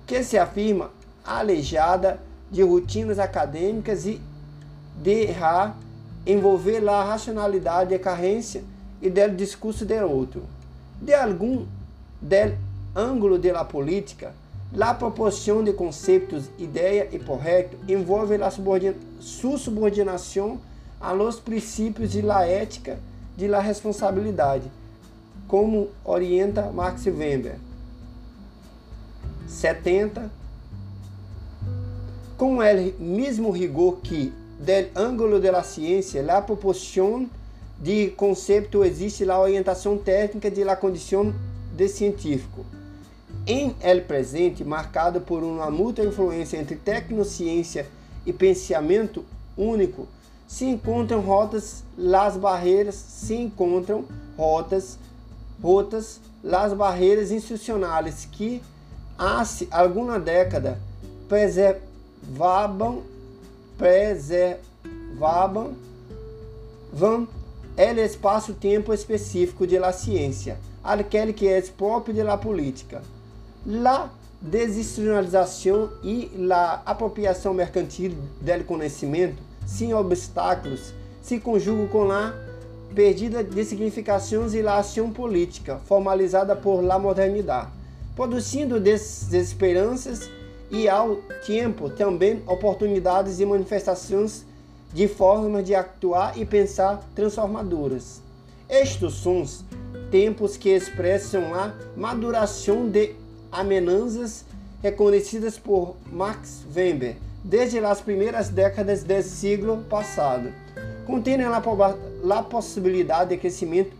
que se afirma aleijada de rotinas acadêmicas e de envolver a racionalidade e carência e del discurso de outro. De algum del ângulo de la política, la proporção de conceitos, ideia e projeto envolve la sua subordinação a los princípios de la ética de la responsabilidade, como orienta Max Weber. 70. Com o mesmo rigor que del ângulo de la ciência, la proporção de conceito existe la orientação técnica de la condição de científico. Em el presente, marcado por uma mútua influência entre tecnociência e pensamento único, se encontram rotas las barreiras, se encontram rotas, rotas las barreiras institucionais que há alguma década preservavam preservavam vão el espaço-tempo específico de la ciência, aquele que é próprio de la política. La desindustrialização e la apropriação mercantil del conhecimento, sem obstáculos, se conjugam com a perdida de significações e la ação política, formalizada por la modernidade, produzindo desesperanças e ao tempo também oportunidades e manifestações de formas de actuar e pensar transformadoras. Estes são tempos que expressam a maduração de amenazas reconhecidas por Max Weber desde as primeiras décadas do século passado. contém a possibilidade de crescimento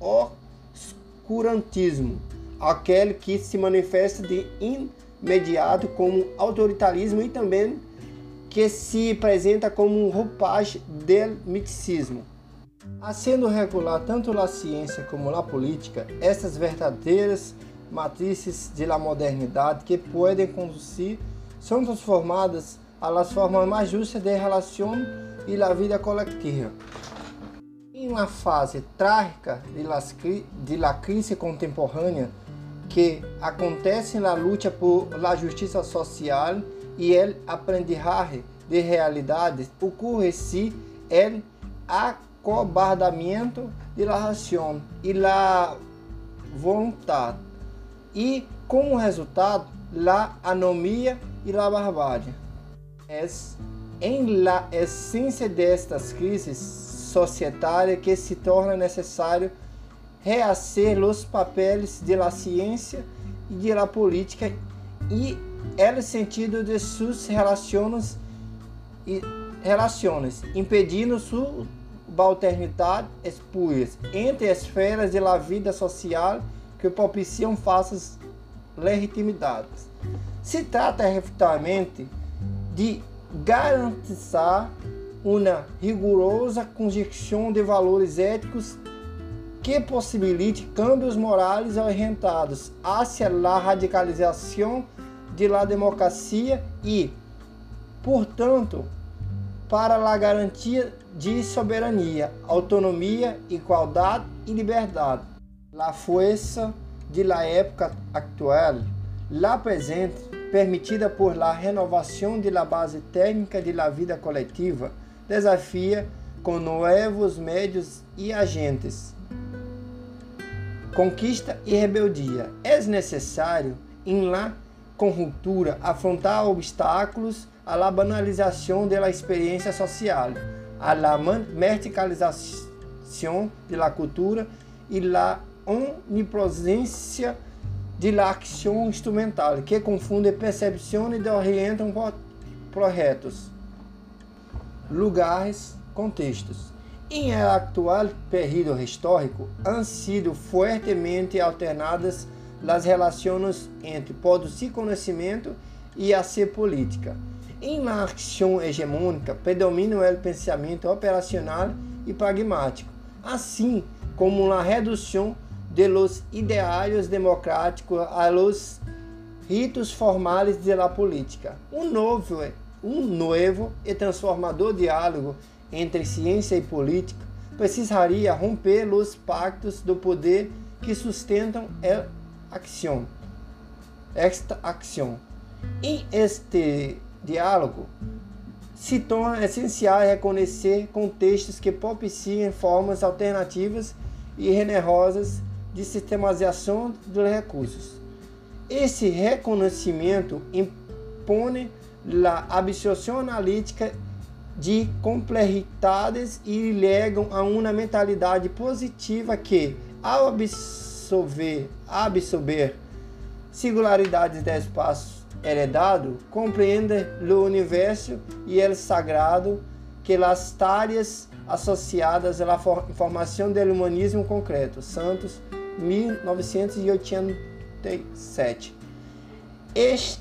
obscurantismo, aquele que se manifesta de imediato como autoritarismo e também que se apresenta como roupagem do misticismo. Sendo regular tanto a ciência como a política, essas verdadeiras matrizes de la modernidade que podem conduzir são transformadas las formas mais justas de relação e la vida coletiva. Em uma fase trágica de, las, de la crise contemporânea que acontece na luta por la justiça social e el aprendizaje de realidades, ocorre-se el acobardamento de la razão e la vontade e, como resultado, la anomia e la barbárie. É em la essência destas crises societárias que se torna necessário rehacer os papéis de la ciência e de la política e el sentido de suas relações e relações, impedindo sua subalternidade espúrias entre esferas de la vida social que propiciam falsas legitimidades. Se trata efetivamente de garantizar uma rigorosa conjunção de valores éticos que possibilite cambios morais orientados hacia a radicalização de la democracia e, portanto, para a garantia de soberania, autonomia, igualdade e liberdade. La fuerza de la época actual, la presente, permitida por la renovação de la base técnica de la vida coletiva, desafia com novos médios e agentes conquista e rebeldia. É necessário, em la conjuntura, afrontar obstáculos à la banalização da experiência social, à la verticalização da cultura e la onipresença de la ação instrumental, que confunde percepção e orientam projetos, lugares, contextos. Em atual período histórico, han sido fortemente alternadas as relações entre produzir conhecimento e a ser política. Em la ação hegemônica, predomina o pensamento operacional e pragmático, assim como na redução de los ideários democráticos a los ritos formais de la política. Um novo, um novo e transformador diálogo entre ciência e política precisaria romper os pactos do poder que sustentam a ação. Esta ação. Em este diálogo, se torna essencial reconhecer contextos que propiciem formas alternativas e generosas de sistematização dos recursos. Esse reconhecimento impõe a absorção analítica de complexidades e legam a uma mentalidade positiva que, ao absorver, absorver singularidades do espaço heredado, compreende o universo e o sagrado que as tareas associadas à formação do humanismo concreto. Santos, 1987. Este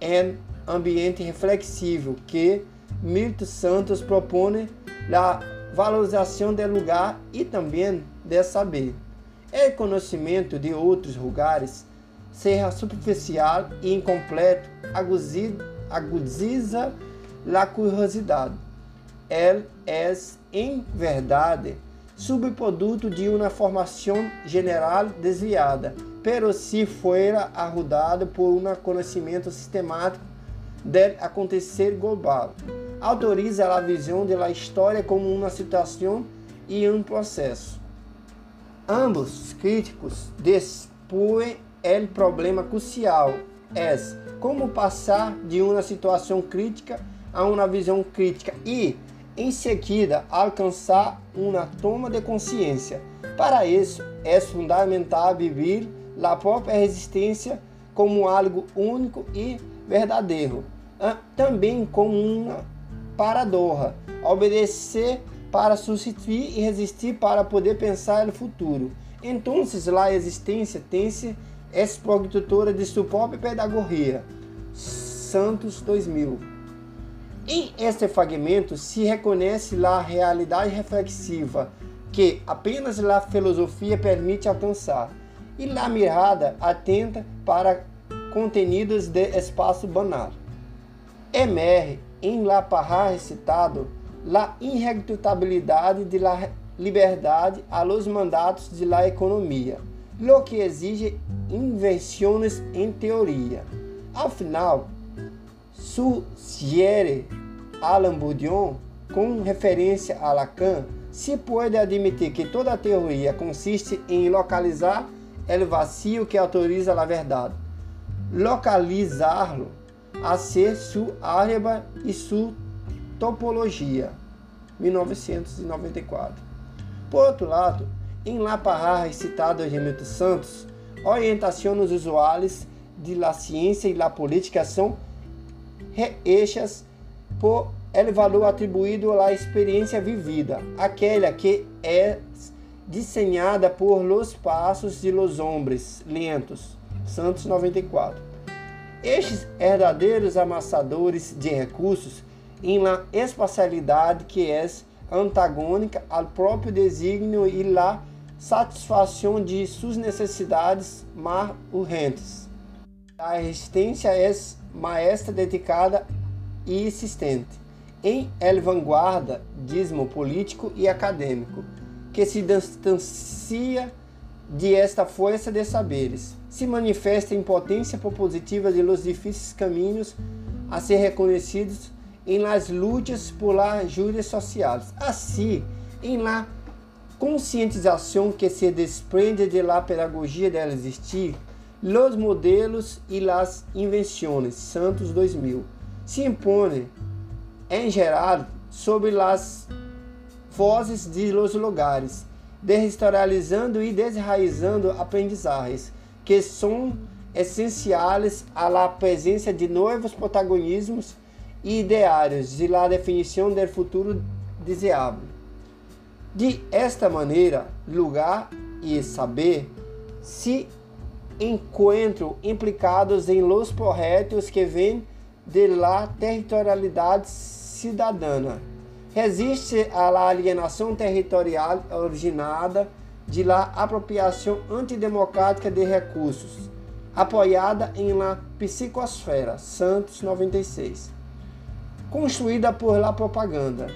é ambiente reflexivo que Milton Santos propõe a valorização do lugar e também de saber. É conhecimento de outros lugares, seja superficial e incompleto, agudiza a curiosidade. Ele é, em verdade, subproduto de uma formação general desviada, pero se fuera arrudado por um conhecimento sistemático del acontecer global autoriza a visão da história como uma situação e um processo. Ambos críticos dispõem o problema crucial, é como passar de uma situação crítica a uma visão crítica e, em seguida, alcançar uma toma de consciência. Para isso, é fundamental viver a própria resistência como algo único e verdadeiro, também como uma paradoxa, obedecer para substituir e resistir para poder pensar no futuro. Então, a existência tem-se é produtora de sua própria pedagogia. Santos 2000. Em este fragmento se reconhece a realidade reflexiva que apenas a filosofia permite alcançar e a mirada atenta para contenidos de espaço banal. Emerge em La Parra recitado la irredutabilidade de la liberdade a los mandatos de la economia, lo que exige invenções em teoria. Ao final, sugiere Alain Bourdieu, com referência a Lacan, se pode admitir que toda teoria consiste em localizar o vazio que autoriza a verdade, localizá-lo a ser sua e sua topologia. 1994. Por outro lado, em La Parra, citado de Hamilton Santos, orientação os usuários de la ciência e la política são reeixas por el valor atribuído à experiência vivida, aquela que é desenhada por los passos de los hombres lentos. Santos 94. Estes herdadeiros amassadores de recursos em la espacialidade que é antagônica ao próprio desígnio e la satisfação de suas necessidades mais urgentes. A resistência é maestra dedicada e insistente em el vanguardismo político e acadêmico, que se distancia de esta força de saberes, se manifesta em potência propositiva de los difíceis caminhos a ser reconhecidos em las lutas por las juras sociais. Assim, em la conscientização que se desprende de la pedagogia del existir, los modelos e las invenções, Santos 2000, se impõem, em geral, sobre las vozes de los lugares, deshistorializando e desraizando aprendizagens que são essenciais à presença de novos protagonismos e ideários de la definição do futuro desejável. De esta maneira, lugar e saber se encontram implicados em los projetos que vêm de la territorialidade cidadana. Resiste à alienação territorial originada de la apropriação antidemocrática de recursos, apoiada em la psicosfera, Santos 96 construída por la propaganda.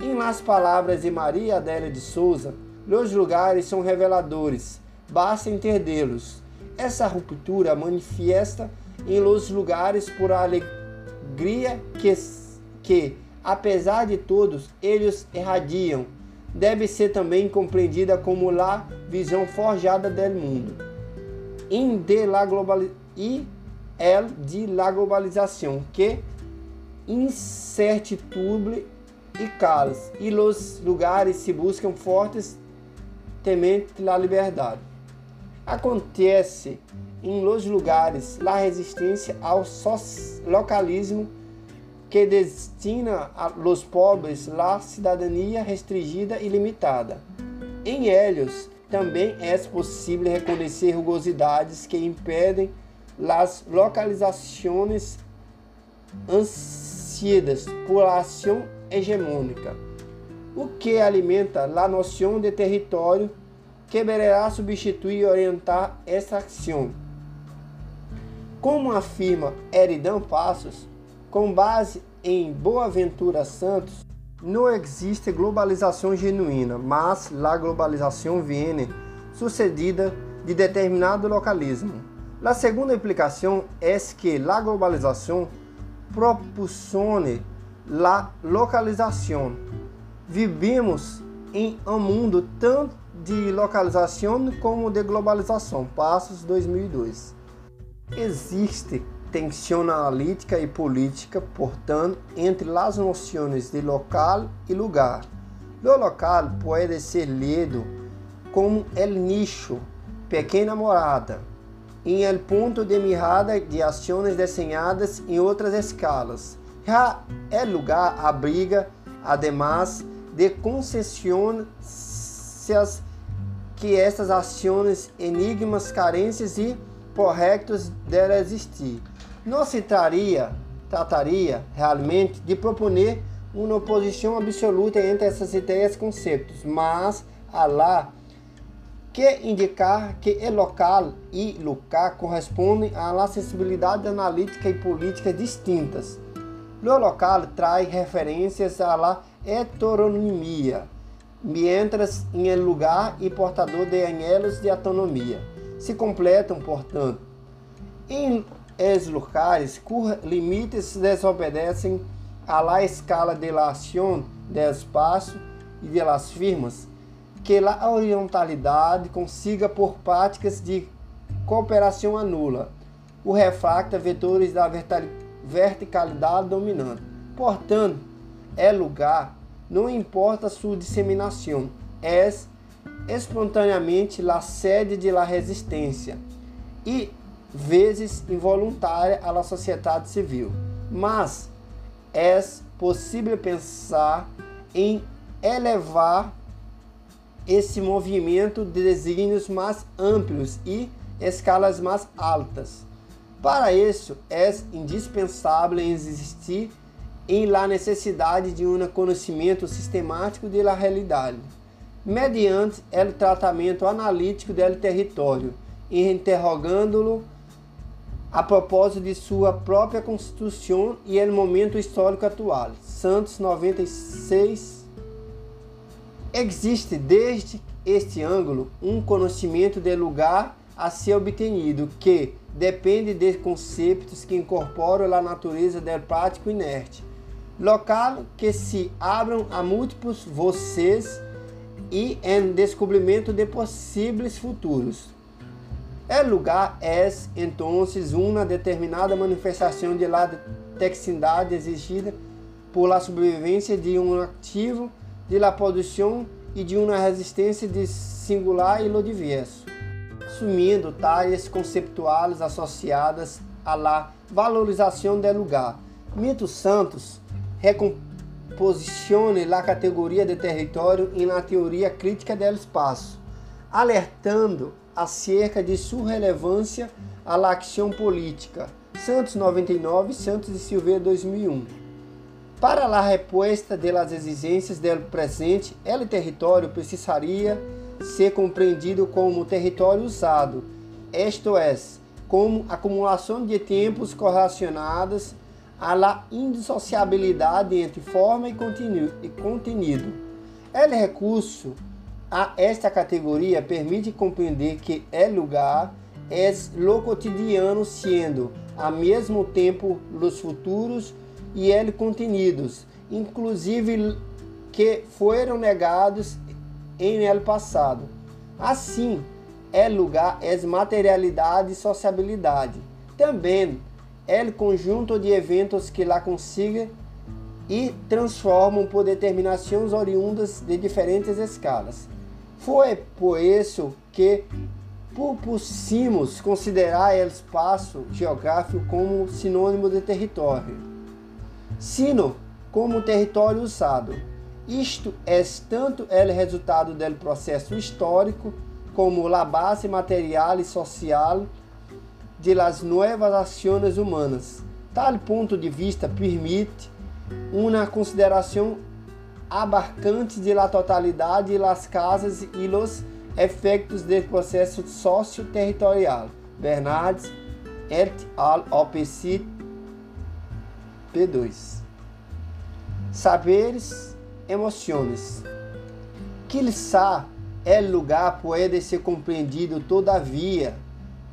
Em las palavras de Maria Adélia de Souza, os lugares são reveladores, basta entendê-los. Essa ruptura manifesta em los lugares por alegria que, que, apesar de todos, eles irradiam. Deve ser também compreendida como la visão forjada del mundo. In de la e el de la globalização, que incertitude e caos, e os lugares se buscam fortes temente la liberdade. Acontece em los lugares a resistência ao localismo que destina a los pobres la cidadania restringida e limitada. Em Hélios também é possível reconhecer rugosidades que impedem las localizações conhecidas por ação hegemônica, o que alimenta a noção de território que deverá substituir e orientar essa ação. Como afirma Eridan Passos, com base em Boaventura Santos, não existe globalização genuína, mas a globalização viene sucedida de determinado localismo. A segunda implicação é que a globalização propulsione la localização. Vivemos em um mundo tanto de localização como de globalização. Passos 2002. Existe tensão analítica e política, portanto, entre as noções de local e lugar. O local pode ser lido como el nicho, pequena morada, em el ponto de mirada de ações desenhadas em outras escalas. Já el lugar abriga, además de concessões que essas ações, enigmas, carências e corretos dela existir. Não se traria, trataria realmente de proponer uma oposição absoluta entre essas ideias e conceitos, mas a lá que indicar que o local e lugar correspondem a sensibilidade analítica e política distintas. O local traz referências à heteronomia, mientras em lugar e portador de anhelos de autonomia. Se completam, portanto. Em es locais, cujos limites desobedecem à la escala de la del espaço e de las firmas, que a orientalidade consiga por práticas de cooperação anula. O refracta vetores da verticalidade dominante. Portanto, é lugar, não importa sua disseminação, é espontaneamente la sede de la resistência. E vezes involuntária à sociedade civil. Mas é possível pensar em elevar esse movimento de desígnios mais amplos e escalas mais altas. Para isso, é indispensável existir em la necessidade de um conhecimento sistemático da realidade, mediante o tratamento analítico do território, interrogando-lo a propósito de sua própria constituição e o momento histórico atual. Santos 96 Existe desde este ângulo um conhecimento de lugar a ser obtenido que depende de conceitos que incorporam a natureza do prático inerte. Local que se abram a múltiplos vocês e em descobrimento de possíveis futuros. O lugar é, então, uma determinada manifestação de la texindade exigida por la sobrevivência de um ativo de la produção e de uma resistência de singular e lo diverso, assumindo tais conceptuais associadas à la valorização do lugar. Mito Santos recomposicione la categoria de território em la teoria crítica do espaço, alertando acerca de sua relevância à ação política. Santos 99, Santos e Silveira 2001. Para a resposta das exigências do presente, o território precisaria ser compreendido como território usado, isto é, como acumulação de tempos correlacionados à indissociabilidade entre forma e conteúdo. O recurso a esta categoria permite compreender que é lugar é lo cotidiano, sendo ao mesmo tempo os futuros e ele contenidos, inclusive que foram negados em el passado. Assim, é lugar é materialidade e sociabilidade. Também é o conjunto de eventos que lá consiga e transformam por determinações oriundas de diferentes escalas. Foi por isso que propussimos considerar o espaço geográfico como sinônimo de território sino como território usado. Isto é tanto o resultado do processo histórico como a base material e social de las novas ações humanas. Tal ponto de vista permite uma consideração abarcante de la totalidade de las casas e los efeitos do processo socio-territorial. Bernardes et al. OPC P2. Saberes, emoções. Quizá é lugar pode ser compreendido todavia,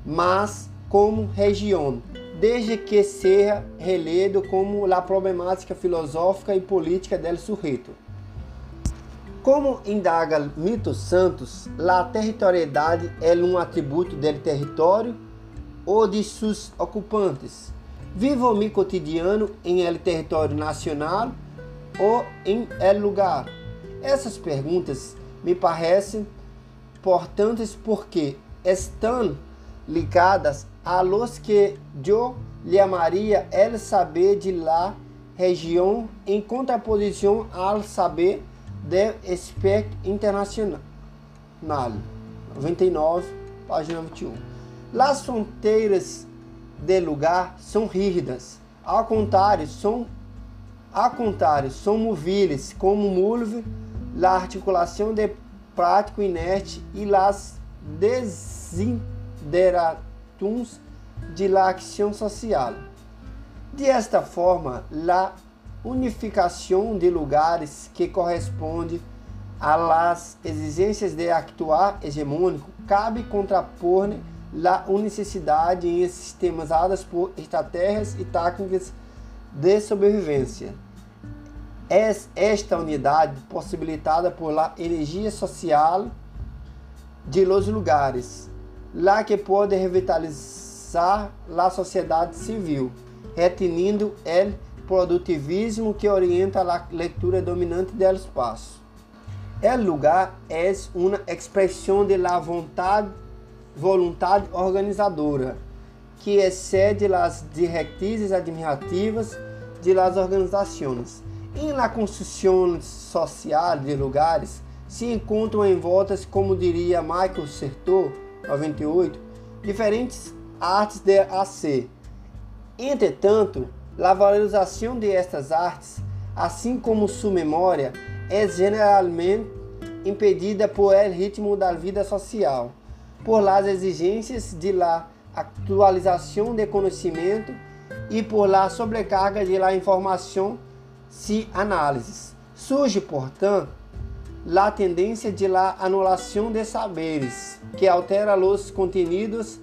mas como região, desde que seja reledo como a problemática filosófica e política del sujeito. Como indaga Mito Santos, a territorialidade é um atributo do território ou de seus ocupantes Vivo mi cotidiano em el território nacional ou em el lugar? Essas perguntas me parecem importantes porque estão ligadas a los que eu chamaria el saber de la região em contraposição ao saber de Espectro Internacional, 99, página 21. As fronteiras de lugar são rígidas, ao contrário, são ao contrário, são movíveis, como move a articulação de prático inerte e las desiderations de la ação social. De esta forma, a unificação de lugares que corresponde las exigências de actuar hegemônico cabe contrapor a unicidade em sistemas dados por estratégias e técnicas de sobrevivência. É esta unidade possibilitada por la energia social de los lugares, lá que pode revitalizar a sociedade civil, retenindo o produtivismo que orienta a leitura dominante do espaço. O lugar é uma expressão de la vontade, vontade organizadora, que excede as diretrizes administrativas de las organizações. Em la construção social de lugares, se encontram em voltas, como diria Michael Sertor, 98, diferentes artes de AC. Entretanto, a valorização de estas artes, assim como sua memória, é generalmente impedida por el ritmo da vida social, por las exigências de la atualização de conhecimento e por la sobrecarga de la informação se análises. Surge, portanto, la tendência de la anulação de saberes, que altera os contenidos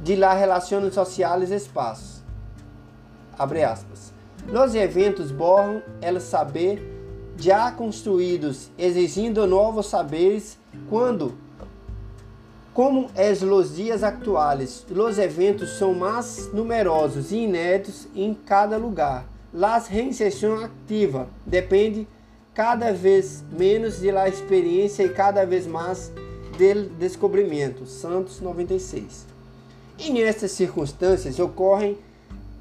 de la relações sociais espaços. Abre aspas. Los eventos borram el saber já construídos, exigindo novos saberes quando como es los dias atuais, os eventos são mais numerosos e inéditos em cada lugar. Las reinserção ativa depende cada vez menos de la experiência e cada vez mais del descobrimento. Santos 96. E nestas circunstâncias ocorrem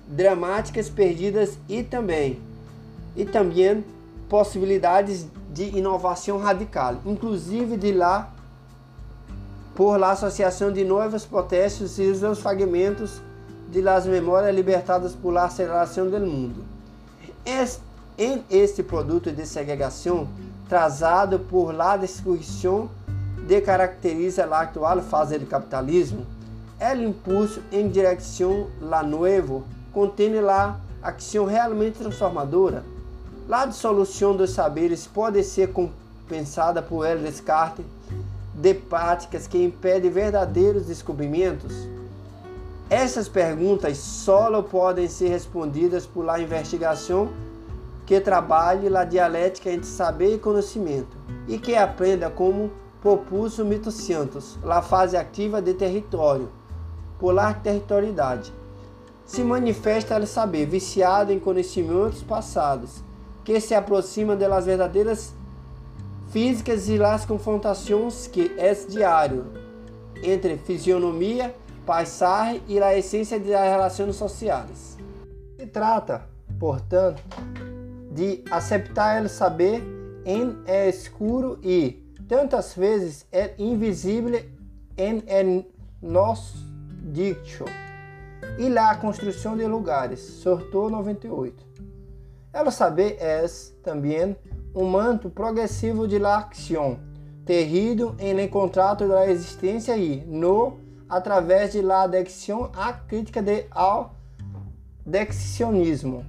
dramáticas perdidas e também e também possibilidades de inovação radical, inclusive de lá por la associação de novos protestos e os fragmentos de las memórias libertadas por la aceleração do mundo. Em este produto de segregação trazado por la descrição de caracteriza a atual fase do capitalismo, o impulso em direção la nuevo contém la ação realmente transformadora. La dissolução dos saberes pode ser compensada por el descarte de práticas que impedem verdadeiros descobrimentos? Essas perguntas só podem ser respondidas por la investigação que trabalhe a dialética entre saber e conhecimento, e que aprenda como propulso mitociantos, a fase ativa de território, polar territorialidade. Se manifesta o saber viciado em conhecimentos passados, que se aproxima das verdadeiras físicas e las confrontações que é diário entre fisionomia, paisagem e a essência das relações sociais. Se trata, portanto, de aceitar o saber em é escuro e tantas vezes é invisível em é nosso dicto e lá construção de lugares. Sortou 98. Ela saber é também um manto progressivo de la acción, terrido em encontrado da existência e no através de la adicção à crítica de ao dexionismo.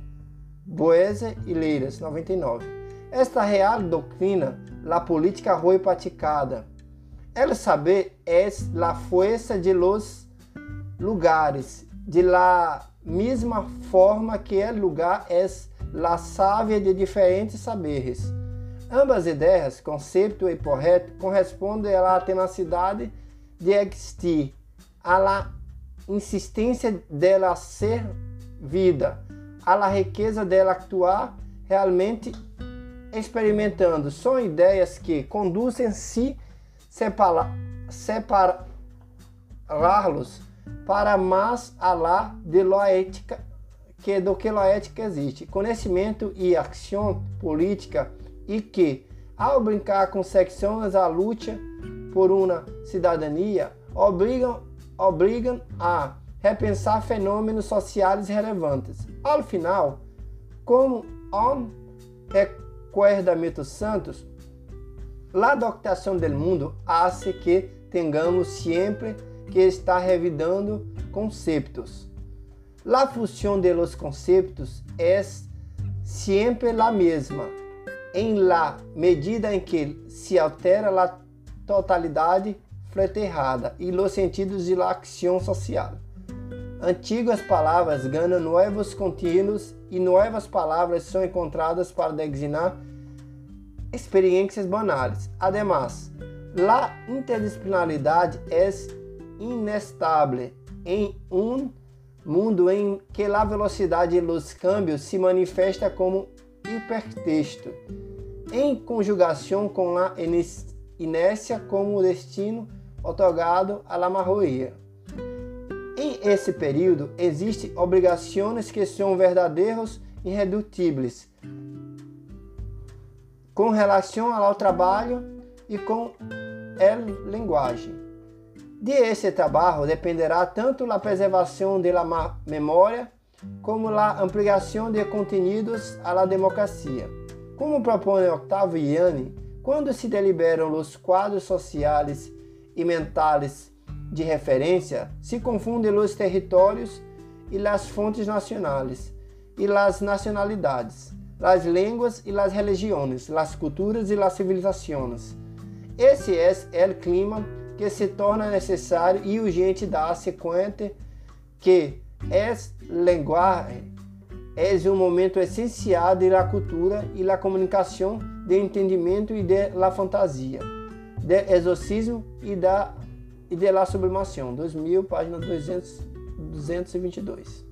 Boese e Leiras, 99. Esta real doutrina, la política foi praticada. El saber es la fuerza de los lugares, de la mesma forma que el lugar es la savia de diferentes saberes. Ambas ideias, conceito e projeto, correspondem à tenacidade de existir, à insistência dela ser vida, à riqueza dela actuar realmente experimentando. São ideias que conduzem se separá-los para mais alá de ética que do que a ética existe. Conhecimento e ação política e que, ao brincar com secções à luta por uma cidadania, obrigam, obrigam a repensar fenômenos sociais relevantes. Ao final, como on recuerdamento santos, la doctação do mundo hace que tenhamos sempre que estar revidando conceitos. La função de los conceptos é sempre la mesma, em la medida em que se altera la totalidade fleterrada e los sentidos de la acção social. Antigas palavras ganham novos contínuos e novas palavras são encontradas para designar experiências banais. Además, la interdisciplinaridade é inestável em um mundo em que a velocidade dos cambios se manifesta como hipertexto, em conjugação com a inércia como destino otorgado à la maioria. Em esse período, existem obrigações que são verdadeiros e irredutíveis com relação ao trabalho e com a linguagem. De esse trabalho dependerá tanto a preservação da memória como a ampliação de conteúdos à democracia. Como propõe Octavio Iani, quando se deliberam os quadros sociais e mentais de referência, se confundem os territórios e as fontes nacionais e as nacionalidades, as línguas e as religiões, as culturas e as civilizações. Esse é o clima que se torna necessário e urgente dar-se conta que é linguagem é um momento essencial da cultura e da comunicação, de entendimento e de la fantasia, de exorcismo e da e de la sublimação. 2000, página 200, 222.